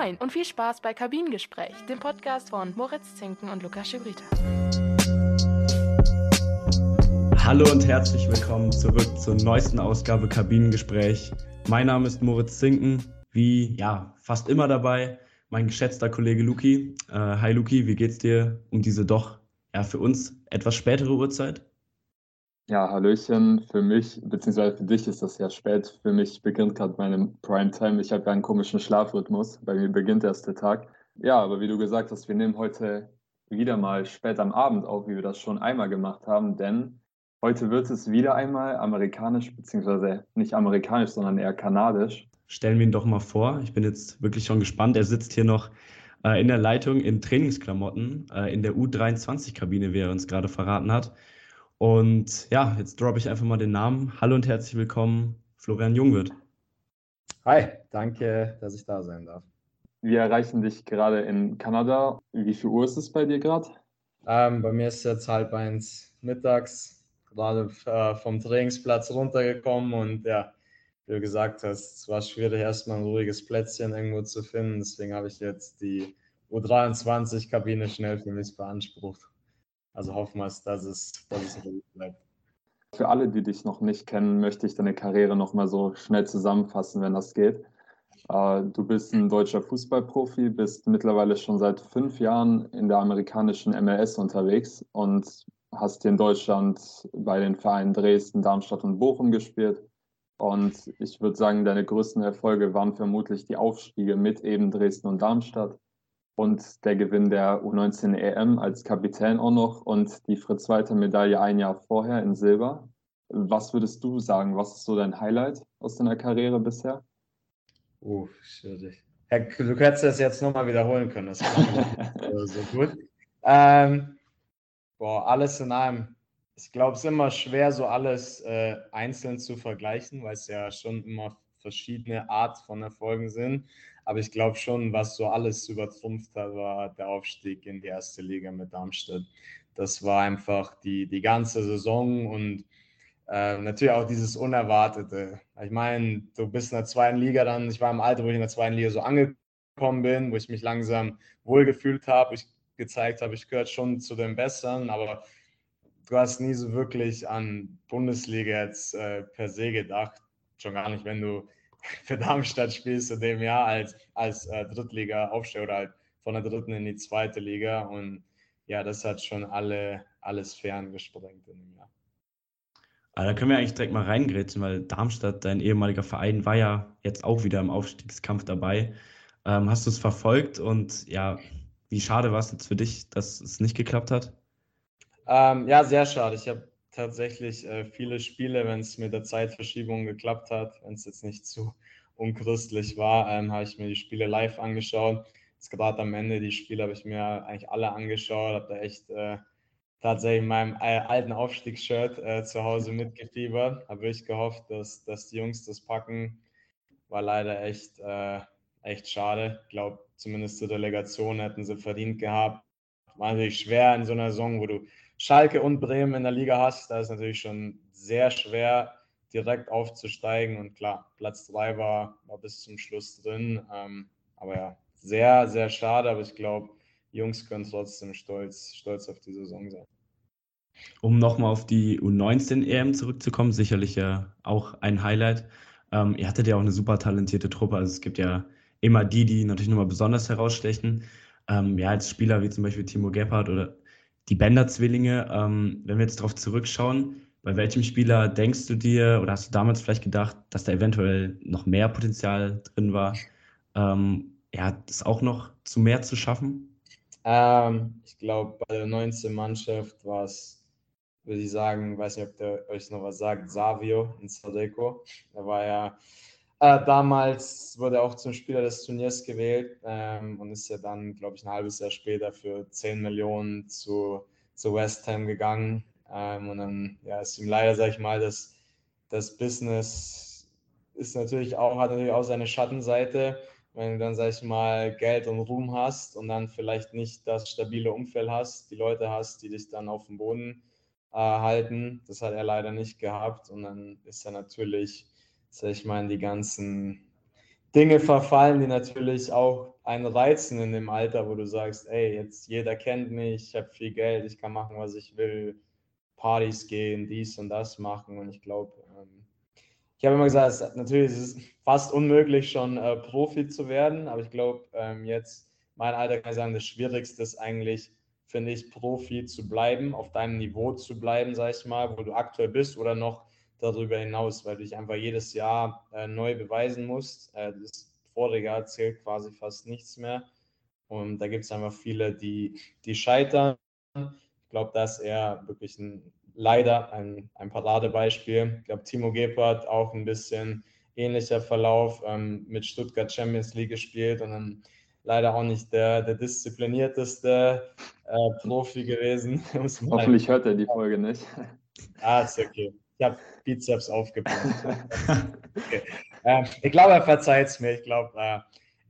Moin und viel Spaß bei Kabinengespräch, dem Podcast von Moritz Zinken und Lukas Schibrita. Hallo und herzlich willkommen zurück zur neuesten Ausgabe Kabinengespräch. Mein Name ist Moritz Zinken, wie ja fast immer dabei mein geschätzter Kollege Luki. Äh, hi Luki, wie geht's dir um diese doch ja für uns etwas spätere Uhrzeit? Ja, Hallöchen. Für mich, beziehungsweise für dich ist das ja spät. Für mich beginnt gerade meine Primetime. Ich habe ja einen komischen Schlafrhythmus. Bei mir beginnt erst der Tag. Ja, aber wie du gesagt hast, wir nehmen heute wieder mal spät am Abend auf, wie wir das schon einmal gemacht haben, denn heute wird es wieder einmal amerikanisch, beziehungsweise nicht amerikanisch, sondern eher kanadisch. Stellen wir ihn doch mal vor. Ich bin jetzt wirklich schon gespannt. Er sitzt hier noch äh, in der Leitung in Trainingsklamotten äh, in der U23-Kabine, wie er uns gerade verraten hat. Und ja, jetzt droppe ich einfach mal den Namen. Hallo und herzlich willkommen, Florian Jungwirth. Hi, danke, dass ich da sein darf. Wir erreichen dich gerade in Kanada. Wie viel Uhr ist es bei dir gerade? Ähm, bei mir ist jetzt halb eins mittags, gerade äh, vom Trainingsplatz runtergekommen und ja, wie du gesagt hast, es war schwierig, erstmal ein ruhiges Plätzchen irgendwo zu finden. Deswegen habe ich jetzt die U23-Kabine schnell für mich beansprucht. Also hoffen wir, dass es, dass es ruhig bleibt. Für alle, die dich noch nicht kennen, möchte ich deine Karriere noch mal so schnell zusammenfassen, wenn das geht. Äh, du bist ein deutscher Fußballprofi, bist mittlerweile schon seit fünf Jahren in der amerikanischen MLS unterwegs und hast hier in Deutschland bei den Vereinen Dresden, Darmstadt und Bochum gespielt. Und ich würde sagen, deine größten Erfolge waren vermutlich die Aufstiege mit eben Dresden und Darmstadt und der Gewinn der U19 EM als Kapitän auch noch und die Fritz-Walter-Medaille ein Jahr vorher in Silber. Was würdest du sagen? Was ist so dein Highlight aus deiner Karriere bisher? Uh, schwierig. Du hättest das jetzt nochmal wiederholen können. Das war so gut. Ähm, boah, alles in allem. Ich glaube, es ist immer schwer, so alles äh, einzeln zu vergleichen, weil es ja schon immer verschiedene Art von Erfolgen sind. Aber ich glaube schon, was so alles übertrumpft hat, war der Aufstieg in die erste Liga mit Darmstadt. Das war einfach die, die ganze Saison und äh, natürlich auch dieses Unerwartete. Ich meine, du bist in der zweiten Liga dann, ich war im Alter, wo ich in der zweiten Liga so angekommen bin, wo ich mich langsam wohlgefühlt habe, ich gezeigt habe, ich gehöre schon zu den Besseren, aber du hast nie so wirklich an Bundesliga jetzt äh, per se gedacht. Schon gar nicht, wenn du für Darmstadt spielst in dem Jahr als, als äh, Drittliga-Aufsteiger oder halt von der dritten in die zweite Liga. Und ja, das hat schon alle, alles ferngesprengt in dem Jahr. Aber da können wir eigentlich direkt mal reingrätschen, weil Darmstadt, dein ehemaliger Verein, war ja jetzt auch wieder im Aufstiegskampf dabei. Ähm, hast du es verfolgt und ja, wie schade war es jetzt für dich, dass es nicht geklappt hat? Ähm, ja, sehr schade. Ich habe tatsächlich äh, viele Spiele, wenn es mit der Zeitverschiebung geklappt hat, wenn es jetzt nicht zu unchristlich war, ähm, habe ich mir die Spiele live angeschaut. Jetzt gerade am Ende die Spiele habe ich mir eigentlich alle angeschaut, habe da echt äh, tatsächlich in meinem äh, alten Aufstiegsshirt äh, zu Hause mitgefiebert. Habe ich gehofft, dass, dass die Jungs das packen. War leider echt, äh, echt schade. Ich glaube, zumindest zur Delegation hätten sie verdient gehabt. War natürlich schwer in so einer Saison, wo du Schalke und Bremen in der Liga hast, da ist natürlich schon sehr schwer, direkt aufzusteigen. Und klar, Platz 3 war, war bis zum Schluss drin. Ähm, aber ja, sehr, sehr schade. Aber ich glaube, Jungs können trotzdem stolz, stolz auf die Saison sein. Um nochmal auf die U19 EM zurückzukommen, sicherlich ja auch ein Highlight. Ähm, ihr hattet ja auch eine super talentierte Truppe. Also es gibt ja immer die, die natürlich nochmal besonders herausstechen. Ähm, ja, als Spieler wie zum Beispiel Timo Gebhardt oder die Bender-Zwillinge, ähm, wenn wir jetzt darauf zurückschauen, bei welchem Spieler denkst du dir oder hast du damals vielleicht gedacht, dass da eventuell noch mehr Potenzial drin war, ähm, ja, das auch noch zu mehr zu schaffen? Ähm, ich glaube, bei der 19. Mannschaft war es, würde ich sagen, weiß nicht, ob der euch noch was sagt, Savio in Sadeco. Er war ja äh, damals wurde er auch zum Spieler des Turniers gewählt ähm, und ist ja dann, glaube ich, ein halbes Jahr später für 10 Millionen zu, zu West Ham gegangen. Ähm, und dann ja, ist ihm leider, sag ich mal, das, das Business ist natürlich auch, hat natürlich auch seine Schattenseite. Wenn du dann, sag ich mal, Geld und Ruhm hast und dann vielleicht nicht das stabile Umfeld hast, die Leute hast, die dich dann auf dem Boden äh, halten. Das hat er leider nicht gehabt. Und dann ist er natürlich ich mal, die ganzen, Dinge verfallen, die natürlich auch einen reizen in dem Alter, wo du sagst, ey, jetzt jeder kennt mich, ich habe viel Geld, ich kann machen, was ich will, Partys gehen, dies und das machen. Und ich glaube, ähm, ich habe immer gesagt, es, natürlich ist es fast unmöglich, schon äh, Profi zu werden, aber ich glaube, ähm, jetzt, mein Alter kann ich sagen, das Schwierigste ist eigentlich, finde ich, Profi zu bleiben, auf deinem Niveau zu bleiben, sag ich mal, wo du aktuell bist oder noch darüber hinaus, weil du dich einfach jedes Jahr äh, neu beweisen musst. Äh, das vorige Jahr zählt quasi fast nichts mehr. Und da gibt es einfach viele, die, die scheitern. Ich glaube, dass er wirklich ein, leider ein, ein Paradebeispiel. Ich glaube, Timo Gebhardt auch ein bisschen ähnlicher Verlauf ähm, mit Stuttgart Champions League gespielt und dann leider auch nicht der, der disziplinierteste äh, Profi gewesen. Hoffentlich hört er die Folge nicht. Ah, ist okay. Ich habe Bizeps aufgebaut. okay. ähm, ich glaube, er verzeiht es mir. Ich glaube, äh,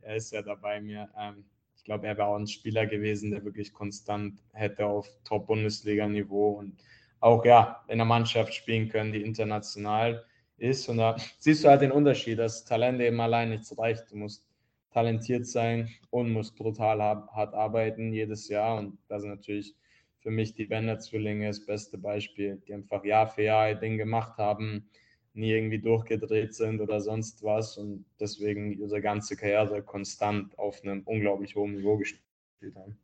er ist ja dabei mir. Ähm, ich glaube, er wäre auch ein Spieler gewesen, der wirklich konstant hätte auf Top-Bundesliga-Niveau und auch ja in der Mannschaft spielen können, die international ist. Und da siehst du halt den Unterschied, dass Talent eben allein nichts reicht. Du musst talentiert sein und musst brutal hart arbeiten jedes Jahr. Und das ist natürlich für mich die Bender-Zwillinge das beste Beispiel, die einfach Jahr für Jahr ein Ding gemacht haben, nie irgendwie durchgedreht sind oder sonst was und deswegen ihre ganze Karriere konstant auf einem unglaublich hohen Niveau gespielt haben.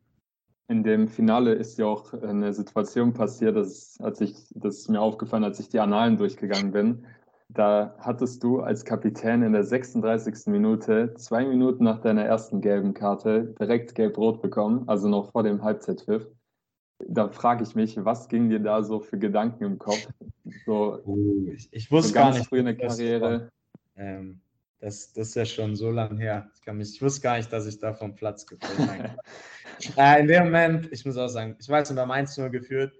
In dem Finale ist ja auch eine Situation passiert, dass, als ich, das ist mir aufgefallen, als ich die Annalen durchgegangen bin. Da hattest du als Kapitän in der 36. Minute, zwei Minuten nach deiner ersten gelben Karte, direkt gelb-rot bekommen, also noch vor dem Halbzeitpfiff. Da frage ich mich, was ging dir da so für Gedanken im Kopf? So, uh, ich, ich wusste so gar nicht. Früh in der Karriere. Ähm, das, das ist ja schon so lange her. Ich, mich, ich wusste gar nicht, dass ich da vom Platz gefallen bin. äh, in dem Moment, ich muss auch sagen, ich weiß, wir haben 1-0 geführt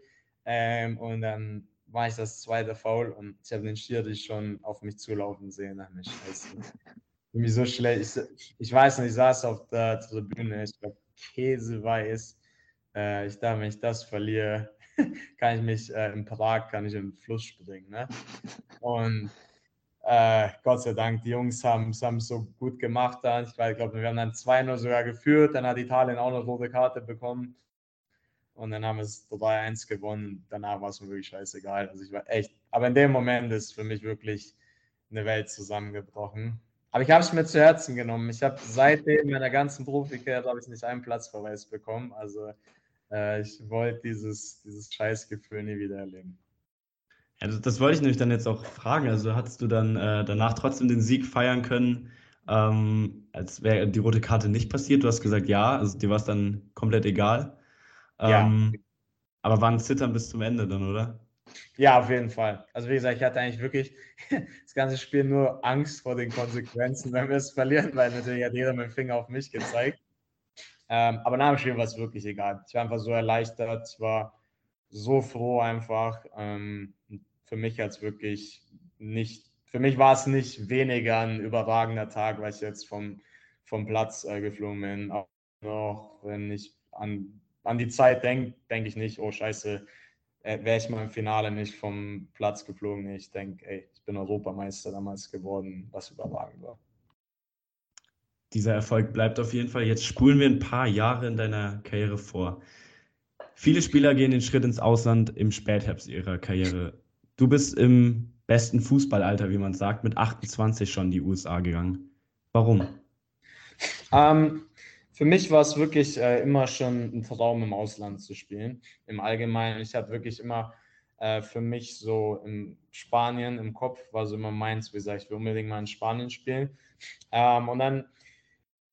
ähm, und dann war ich das zweite Foul und ich habe den Schiri schon auf mich zulaufen sehen. Ach, mich. Irgendwie so schlecht. Ich, ich weiß nicht, ich saß auf der Tribüne, ich war käseweiß. Äh, ich dachte, wenn ich das verliere, kann ich mich äh, in Prag, kann ich in den Fluss springen. Ne? Und äh, Gott sei Dank, die Jungs haben es so gut gemacht. Dann. Ich glaube, wir haben dann 2-0 sogar geführt. Dann hat Italien auch noch rote Karte bekommen. Und dann haben wir es 3-1 gewonnen. Danach war es mir wirklich scheißegal. Also ich war echt, aber in dem Moment ist für mich wirklich eine Welt zusammengebrochen. Aber ich habe es mir zu Herzen genommen. Ich habe seitdem meiner ganzen Profikarriere habe ich nicht einen Platzverweis bekommen. Also äh, ich wollte dieses, dieses Scheißgefühl nie wieder erleben. Ja, das, das, wollte ich nämlich dann jetzt auch fragen. Also hattest du dann äh, danach trotzdem den Sieg feiern können, ähm, als wäre die rote Karte nicht passiert? Du hast gesagt, ja, also dir war es dann komplett egal. Ähm, ja. Aber war ein Zittern bis zum Ende dann, oder? Ja, auf jeden Fall. Also wie gesagt, ich hatte eigentlich wirklich das ganze Spiel nur Angst vor den Konsequenzen, wenn wir es verlieren, weil natürlich hat jeder mit dem Finger auf mich gezeigt. Ähm, aber nach dem Spiel war es wirklich egal. Ich war einfach so erleichtert, ich war so froh einfach. Ähm, für mich als wirklich nicht, für mich war es nicht weniger ein überragender Tag, weil ich jetzt vom, vom Platz äh, geflogen bin. Auch wenn ich an, an die Zeit denke, denke ich nicht, oh scheiße, äh, wäre ich mal im Finale nicht vom Platz geflogen. Ich denke, ey, ich bin Europameister damals geworden, was überragend war dieser Erfolg bleibt auf jeden Fall. Jetzt spulen wir ein paar Jahre in deiner Karriere vor. Viele Spieler gehen den Schritt ins Ausland im Spätherbst ihrer Karriere. Du bist im besten Fußballalter, wie man sagt, mit 28 schon in die USA gegangen. Warum? Ähm, für mich war es wirklich äh, immer schon ein Traum, im Ausland zu spielen. Im Allgemeinen. Ich habe wirklich immer äh, für mich so in Spanien im Kopf war so immer meins, wie gesagt, ich will unbedingt mal in Spanien spielen. Ähm, und dann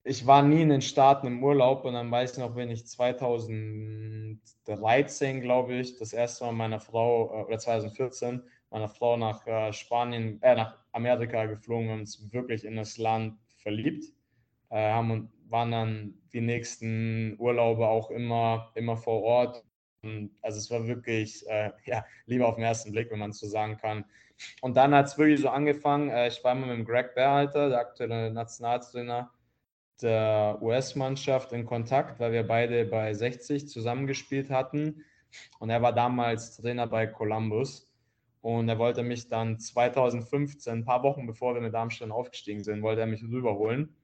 ich war nie in den Staaten im Urlaub und dann weiß ich noch, wenn ich 2013, glaube ich, das erste Mal meiner Frau, äh, oder 2014, meiner Frau nach äh, Spanien, äh, nach Amerika geflogen und uns wirklich in das Land verliebt. Äh, haben und waren dann die nächsten Urlaube auch immer, immer vor Ort. Und also es war wirklich, äh, ja, lieber auf den ersten Blick, wenn man so sagen kann. Und dann hat es wirklich so angefangen. Äh, ich war immer mit dem Greg Berhalter, der aktuelle Nationaltrainer, der US-Mannschaft in Kontakt, weil wir beide bei 60 zusammengespielt hatten. Und er war damals Trainer bei Columbus. Und er wollte mich dann 2015, ein paar Wochen bevor wir mit Darmstadt aufgestiegen sind, wollte er mich rüberholen.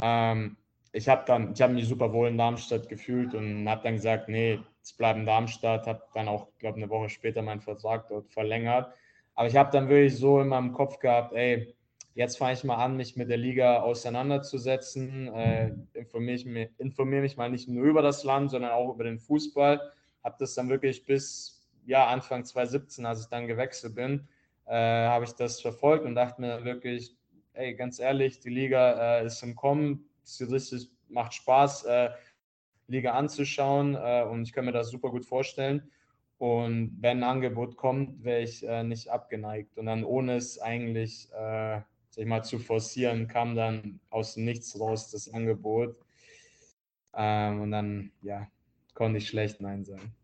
Ähm, ich habe dann, ich habe mich super wohl in Darmstadt gefühlt und habe dann gesagt, nee, ich bleibe in Darmstadt, habe dann auch, glaube eine Woche später meinen Vertrag dort verlängert. Aber ich habe dann wirklich so in meinem Kopf gehabt, ey, jetzt fange ich mal an, mich mit der Liga auseinanderzusetzen, äh, informiere mich, informier mich mal nicht nur über das Land, sondern auch über den Fußball. Habe das dann wirklich bis ja, Anfang 2017, als ich dann gewechselt bin, äh, habe ich das verfolgt und dachte mir wirklich, ey, ganz ehrlich, die Liga äh, ist im Kommen, es richtig, macht Spaß, äh, Liga anzuschauen äh, und ich kann mir das super gut vorstellen. Und wenn ein Angebot kommt, wäre ich äh, nicht abgeneigt. Und dann ohne es eigentlich, äh, sag ich mal, zu forcieren, kam dann aus Nichts raus das Angebot. Ähm, und dann, ja, konnte ich schlecht Nein sagen.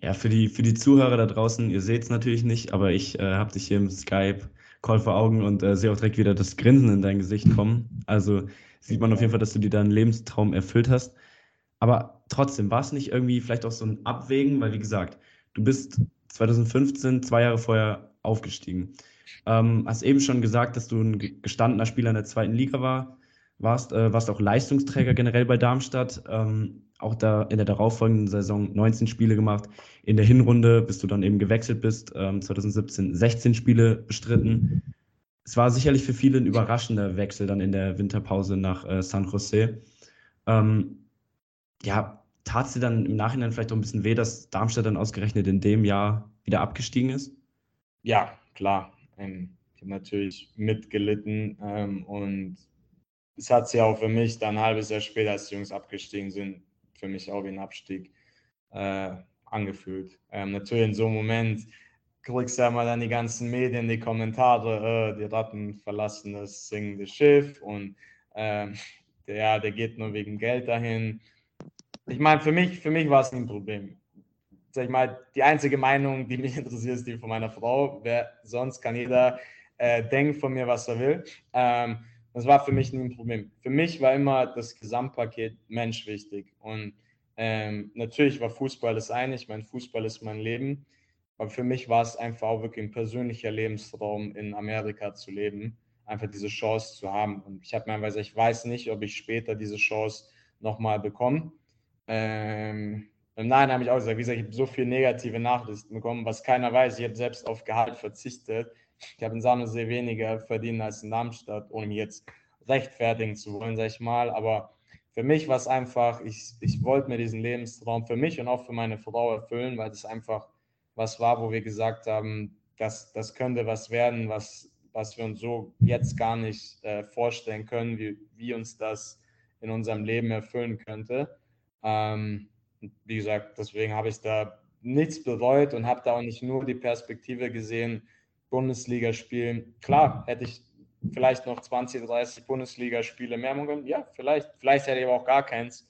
Ja, für die, für die Zuhörer da draußen, ihr seht es natürlich nicht, aber ich äh, habe dich hier im Skype-Call vor Augen und äh, sehe auch direkt wieder das Grinsen in dein Gesicht kommen. Also sieht man auf jeden Fall, dass du dir deinen Lebenstraum erfüllt hast. Aber trotzdem, war es nicht irgendwie vielleicht auch so ein Abwägen, weil wie gesagt, du bist 2015, zwei Jahre vorher aufgestiegen. Ähm, hast eben schon gesagt, dass du ein gestandener Spieler in der zweiten Liga war, warst, äh, warst auch Leistungsträger generell bei Darmstadt. Ähm, auch da in der darauffolgenden Saison 19 Spiele gemacht. In der Hinrunde, bis du dann eben gewechselt bist, ähm, 2017 16 Spiele bestritten. Es war sicherlich für viele ein überraschender Wechsel dann in der Winterpause nach äh, San Jose. Ähm, ja, tat es dir dann im Nachhinein vielleicht auch ein bisschen weh, dass Darmstadt dann ausgerechnet in dem Jahr wieder abgestiegen ist? Ja, klar. Ähm, ich habe natürlich mitgelitten ähm, und es hat sich auch für mich dann ein halbes Jahr später, als die Jungs abgestiegen sind, für mich auch wie ein Abstieg äh, angefühlt. Ähm, natürlich in so einem Moment kriegst du ja mal dann die ganzen Medien, die Kommentare, äh, die Ratten verlassen das singende Schiff und äh, der, der geht nur wegen Geld dahin. Ich meine, für mich, für mich war es ein Problem. Sag ich mal, die einzige Meinung, die mich interessiert, ist die von meiner Frau. Wer sonst kann jeder äh, denken von mir, was er will. Ähm, das war für mich nie ein Problem. Für mich war immer das Gesamtpaket Mensch wichtig. Und ähm, natürlich war Fußball das eine. Ich meine, Fußball ist mein Leben. Aber für mich war es einfach auch wirklich ein persönlicher Lebenstraum, in Amerika zu leben, einfach diese Chance zu haben. Und ich habe mir einfach gesagt, ich weiß nicht, ob ich später diese Chance nochmal bekomme. Ähm, Im Nachhinein habe ich auch gesagt, wie gesagt, ich habe so viele negative Nachrichten bekommen, was keiner weiß. Ich habe selbst auf Gehalt verzichtet ich habe in Samusee weniger verdient als in Darmstadt, ohne mich jetzt rechtfertigen zu wollen, sag ich mal. Aber für mich war es einfach, ich, ich wollte mir diesen Lebenstraum für mich und auch für meine Frau erfüllen, weil es einfach was war, wo wir gesagt haben, das, das könnte was werden, was, was wir uns so jetzt gar nicht äh, vorstellen können, wie, wie uns das in unserem Leben erfüllen könnte. Ähm, wie gesagt, deswegen habe ich da nichts bereut und habe da auch nicht nur die Perspektive gesehen, Bundesliga spielen. Klar, hätte ich vielleicht noch 20, 30 Bundesligaspiele mehr machen. Ja, vielleicht. Vielleicht hätte ich aber auch gar keins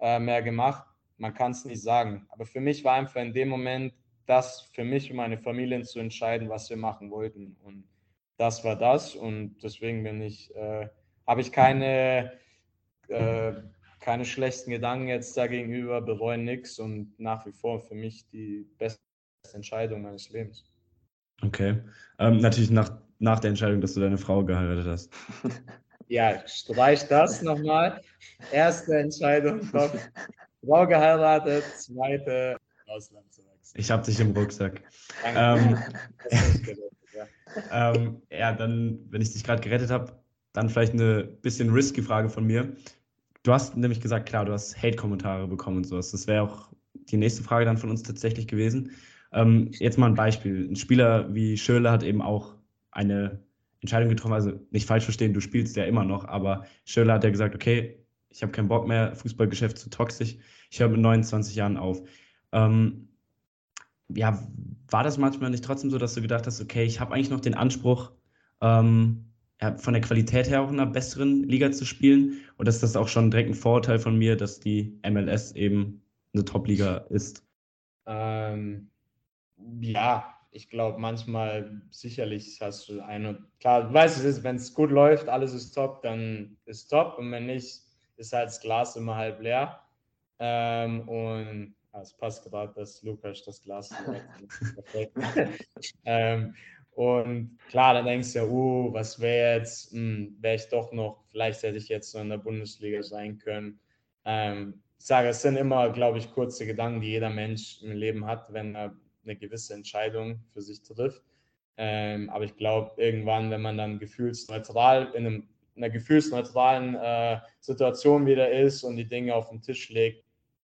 äh, mehr gemacht. Man kann es nicht sagen. Aber für mich war einfach in dem Moment das für mich und meine Familien zu entscheiden, was wir machen wollten. Und das war das. Und deswegen bin ich, äh, habe ich keine, äh, keine schlechten Gedanken jetzt dagegenüber, bereue nichts und nach wie vor für mich die beste Entscheidung meines Lebens. Okay. Ähm, natürlich nach, nach der Entscheidung, dass du deine Frau geheiratet hast. Ja, streich das nochmal. Erste Entscheidung, top. Frau geheiratet, zweite Ausland zu wechseln. Ich hab dich im Rucksack. Ähm, ja. ähm, ja, dann, wenn ich dich gerade gerettet habe, dann vielleicht eine bisschen risky Frage von mir. Du hast nämlich gesagt, klar, du hast Hate-Kommentare bekommen und sowas. Das wäre auch die nächste Frage dann von uns tatsächlich gewesen. Ähm, jetzt mal ein Beispiel. Ein Spieler wie Schöle hat eben auch eine Entscheidung getroffen, also nicht falsch verstehen, du spielst ja immer noch, aber Schöle hat ja gesagt, okay, ich habe keinen Bock mehr, Fußballgeschäft zu toxisch, ich höre mit 29 Jahren auf. Ähm, ja, war das manchmal nicht trotzdem so, dass du gedacht hast, okay, ich habe eigentlich noch den Anspruch, ähm, von der Qualität her auch in einer besseren Liga zu spielen? Und ist das auch schon direkt ein Vorurteil von mir, dass die MLS eben eine Top-Liga ist? Ähm, ja, ich glaube, manchmal sicherlich hast du eine. Klar, du weißt es, wenn es gut läuft, alles ist top, dann ist top. Und wenn nicht, ist halt das Glas immer halb leer. Ähm, und es passt gerade, dass Lukas das Glas ähm, und klar, dann denkst du ja, uh, was wäre jetzt, hm, wäre ich doch noch, vielleicht hätte ich jetzt so in der Bundesliga sein können. Ähm, ich sage, es sind immer, glaube ich, kurze Gedanken, die jeder Mensch im Leben hat, wenn er eine gewisse Entscheidung für sich trifft. Ähm, aber ich glaube, irgendwann, wenn man dann gefühlsneutral in, einem, in einer gefühlsneutralen äh, Situation wieder ist und die Dinge auf den Tisch legt,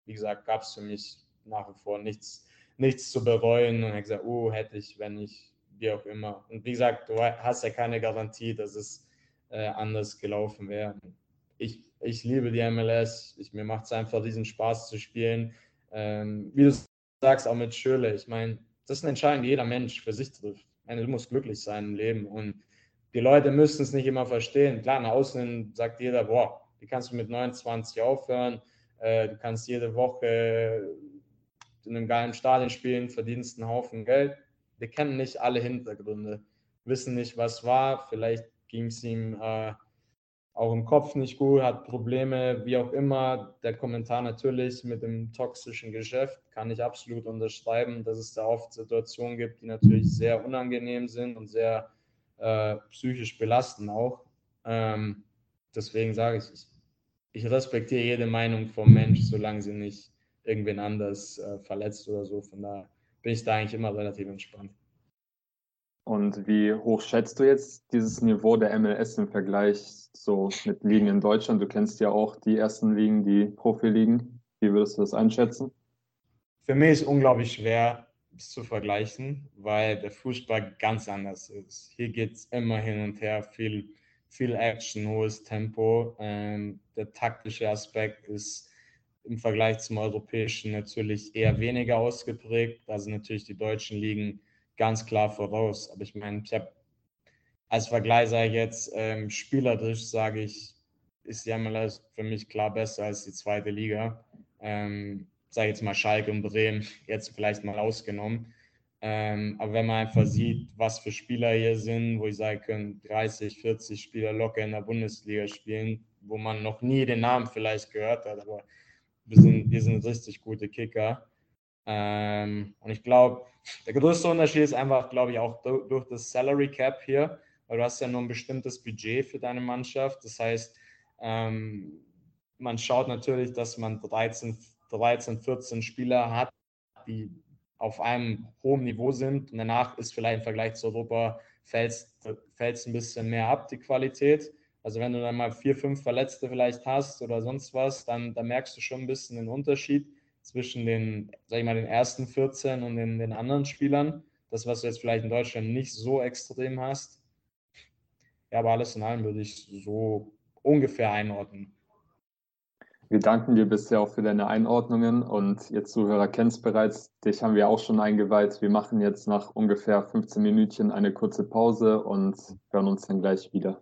wie gesagt, gab es für mich nach wie vor nichts, nichts zu bereuen. Und ich gesagt, oh, hätte ich, wenn ich, wie auch immer. Und wie gesagt, du hast ja keine Garantie, dass es äh, anders gelaufen wäre. Ich, ich liebe die MLS. Ich, mir macht es einfach diesen Spaß zu spielen. Ähm, wie du sagst, auch mit Schöle. Ich meine, das ist eine Entscheidung, die jeder Mensch für sich trifft. Meine, du musst glücklich sein im Leben. Und die Leute müssen es nicht immer verstehen. Klar, nach außen sagt jeder, boah, wie kannst du mit 29 aufhören? Äh, du kannst jede Woche in einem geilen Stadion spielen, verdienst einen Haufen Geld. Wir kennen nicht alle Hintergründe, wissen nicht, was war. Vielleicht ging es ihm äh, auch im Kopf nicht gut, hat Probleme, wie auch immer. Der Kommentar natürlich mit dem toxischen Geschäft kann ich absolut unterschreiben, dass es da oft Situationen gibt, die natürlich sehr unangenehm sind und sehr äh, psychisch belasten auch. Ähm, deswegen sage ich, ich ich respektiere jede Meinung vom Mensch, solange sie nicht irgendwen anders äh, verletzt oder so. Von daher bin ich da eigentlich immer relativ entspannt. Und wie hoch schätzt du jetzt dieses Niveau der MLS im Vergleich so mit Ligen in Deutschland? Du kennst ja auch die ersten Ligen, die Profiligen. Wie würdest du das einschätzen? Für mich ist es unglaublich schwer, es zu vergleichen, weil der Fußball ganz anders ist. Hier geht es immer hin und her, viel viel Action, hohes Tempo. Ähm, der taktische Aspekt ist im Vergleich zum europäischen natürlich eher weniger ausgeprägt. Da sind natürlich die deutschen Ligen ganz klar voraus. Aber ich meine, ich habe als Vergleich sage ich jetzt, ähm, spielerisch sage ich, ist die MLS für mich klar besser als die zweite Liga. Ähm, sage jetzt mal Schalke und Bremen, jetzt vielleicht mal ausgenommen. Ähm, aber wenn man einfach sieht, was für Spieler hier sind, wo ich sagen kann, 30, 40 Spieler locker in der Bundesliga spielen, wo man noch nie den Namen vielleicht gehört hat, aber wir sind, wir sind richtig gute Kicker. Ähm, und ich glaube, der größte Unterschied ist einfach, glaube ich, auch durch das Salary Cap hier, weil du hast ja nur ein bestimmtes Budget für deine Mannschaft. Das heißt, ähm, man schaut natürlich, dass man 13, 13, 14 Spieler hat, die auf einem hohen Niveau sind. Und danach ist vielleicht im Vergleich zu Europa fällt es ein bisschen mehr ab, die Qualität. Also wenn du dann mal vier, fünf Verletzte vielleicht hast oder sonst was, dann, dann merkst du schon ein bisschen den Unterschied zwischen den, sag ich mal, den ersten 14 und den, den anderen Spielern. Das, was du jetzt vielleicht in Deutschland nicht so extrem hast. Ja, aber alles in allem würde ich so ungefähr einordnen. Wir danken dir bisher auch für deine Einordnungen und ihr Zuhörer kennt es bereits. Dich haben wir auch schon eingeweiht. Wir machen jetzt nach ungefähr 15 Minütchen eine kurze Pause und hören uns dann gleich wieder.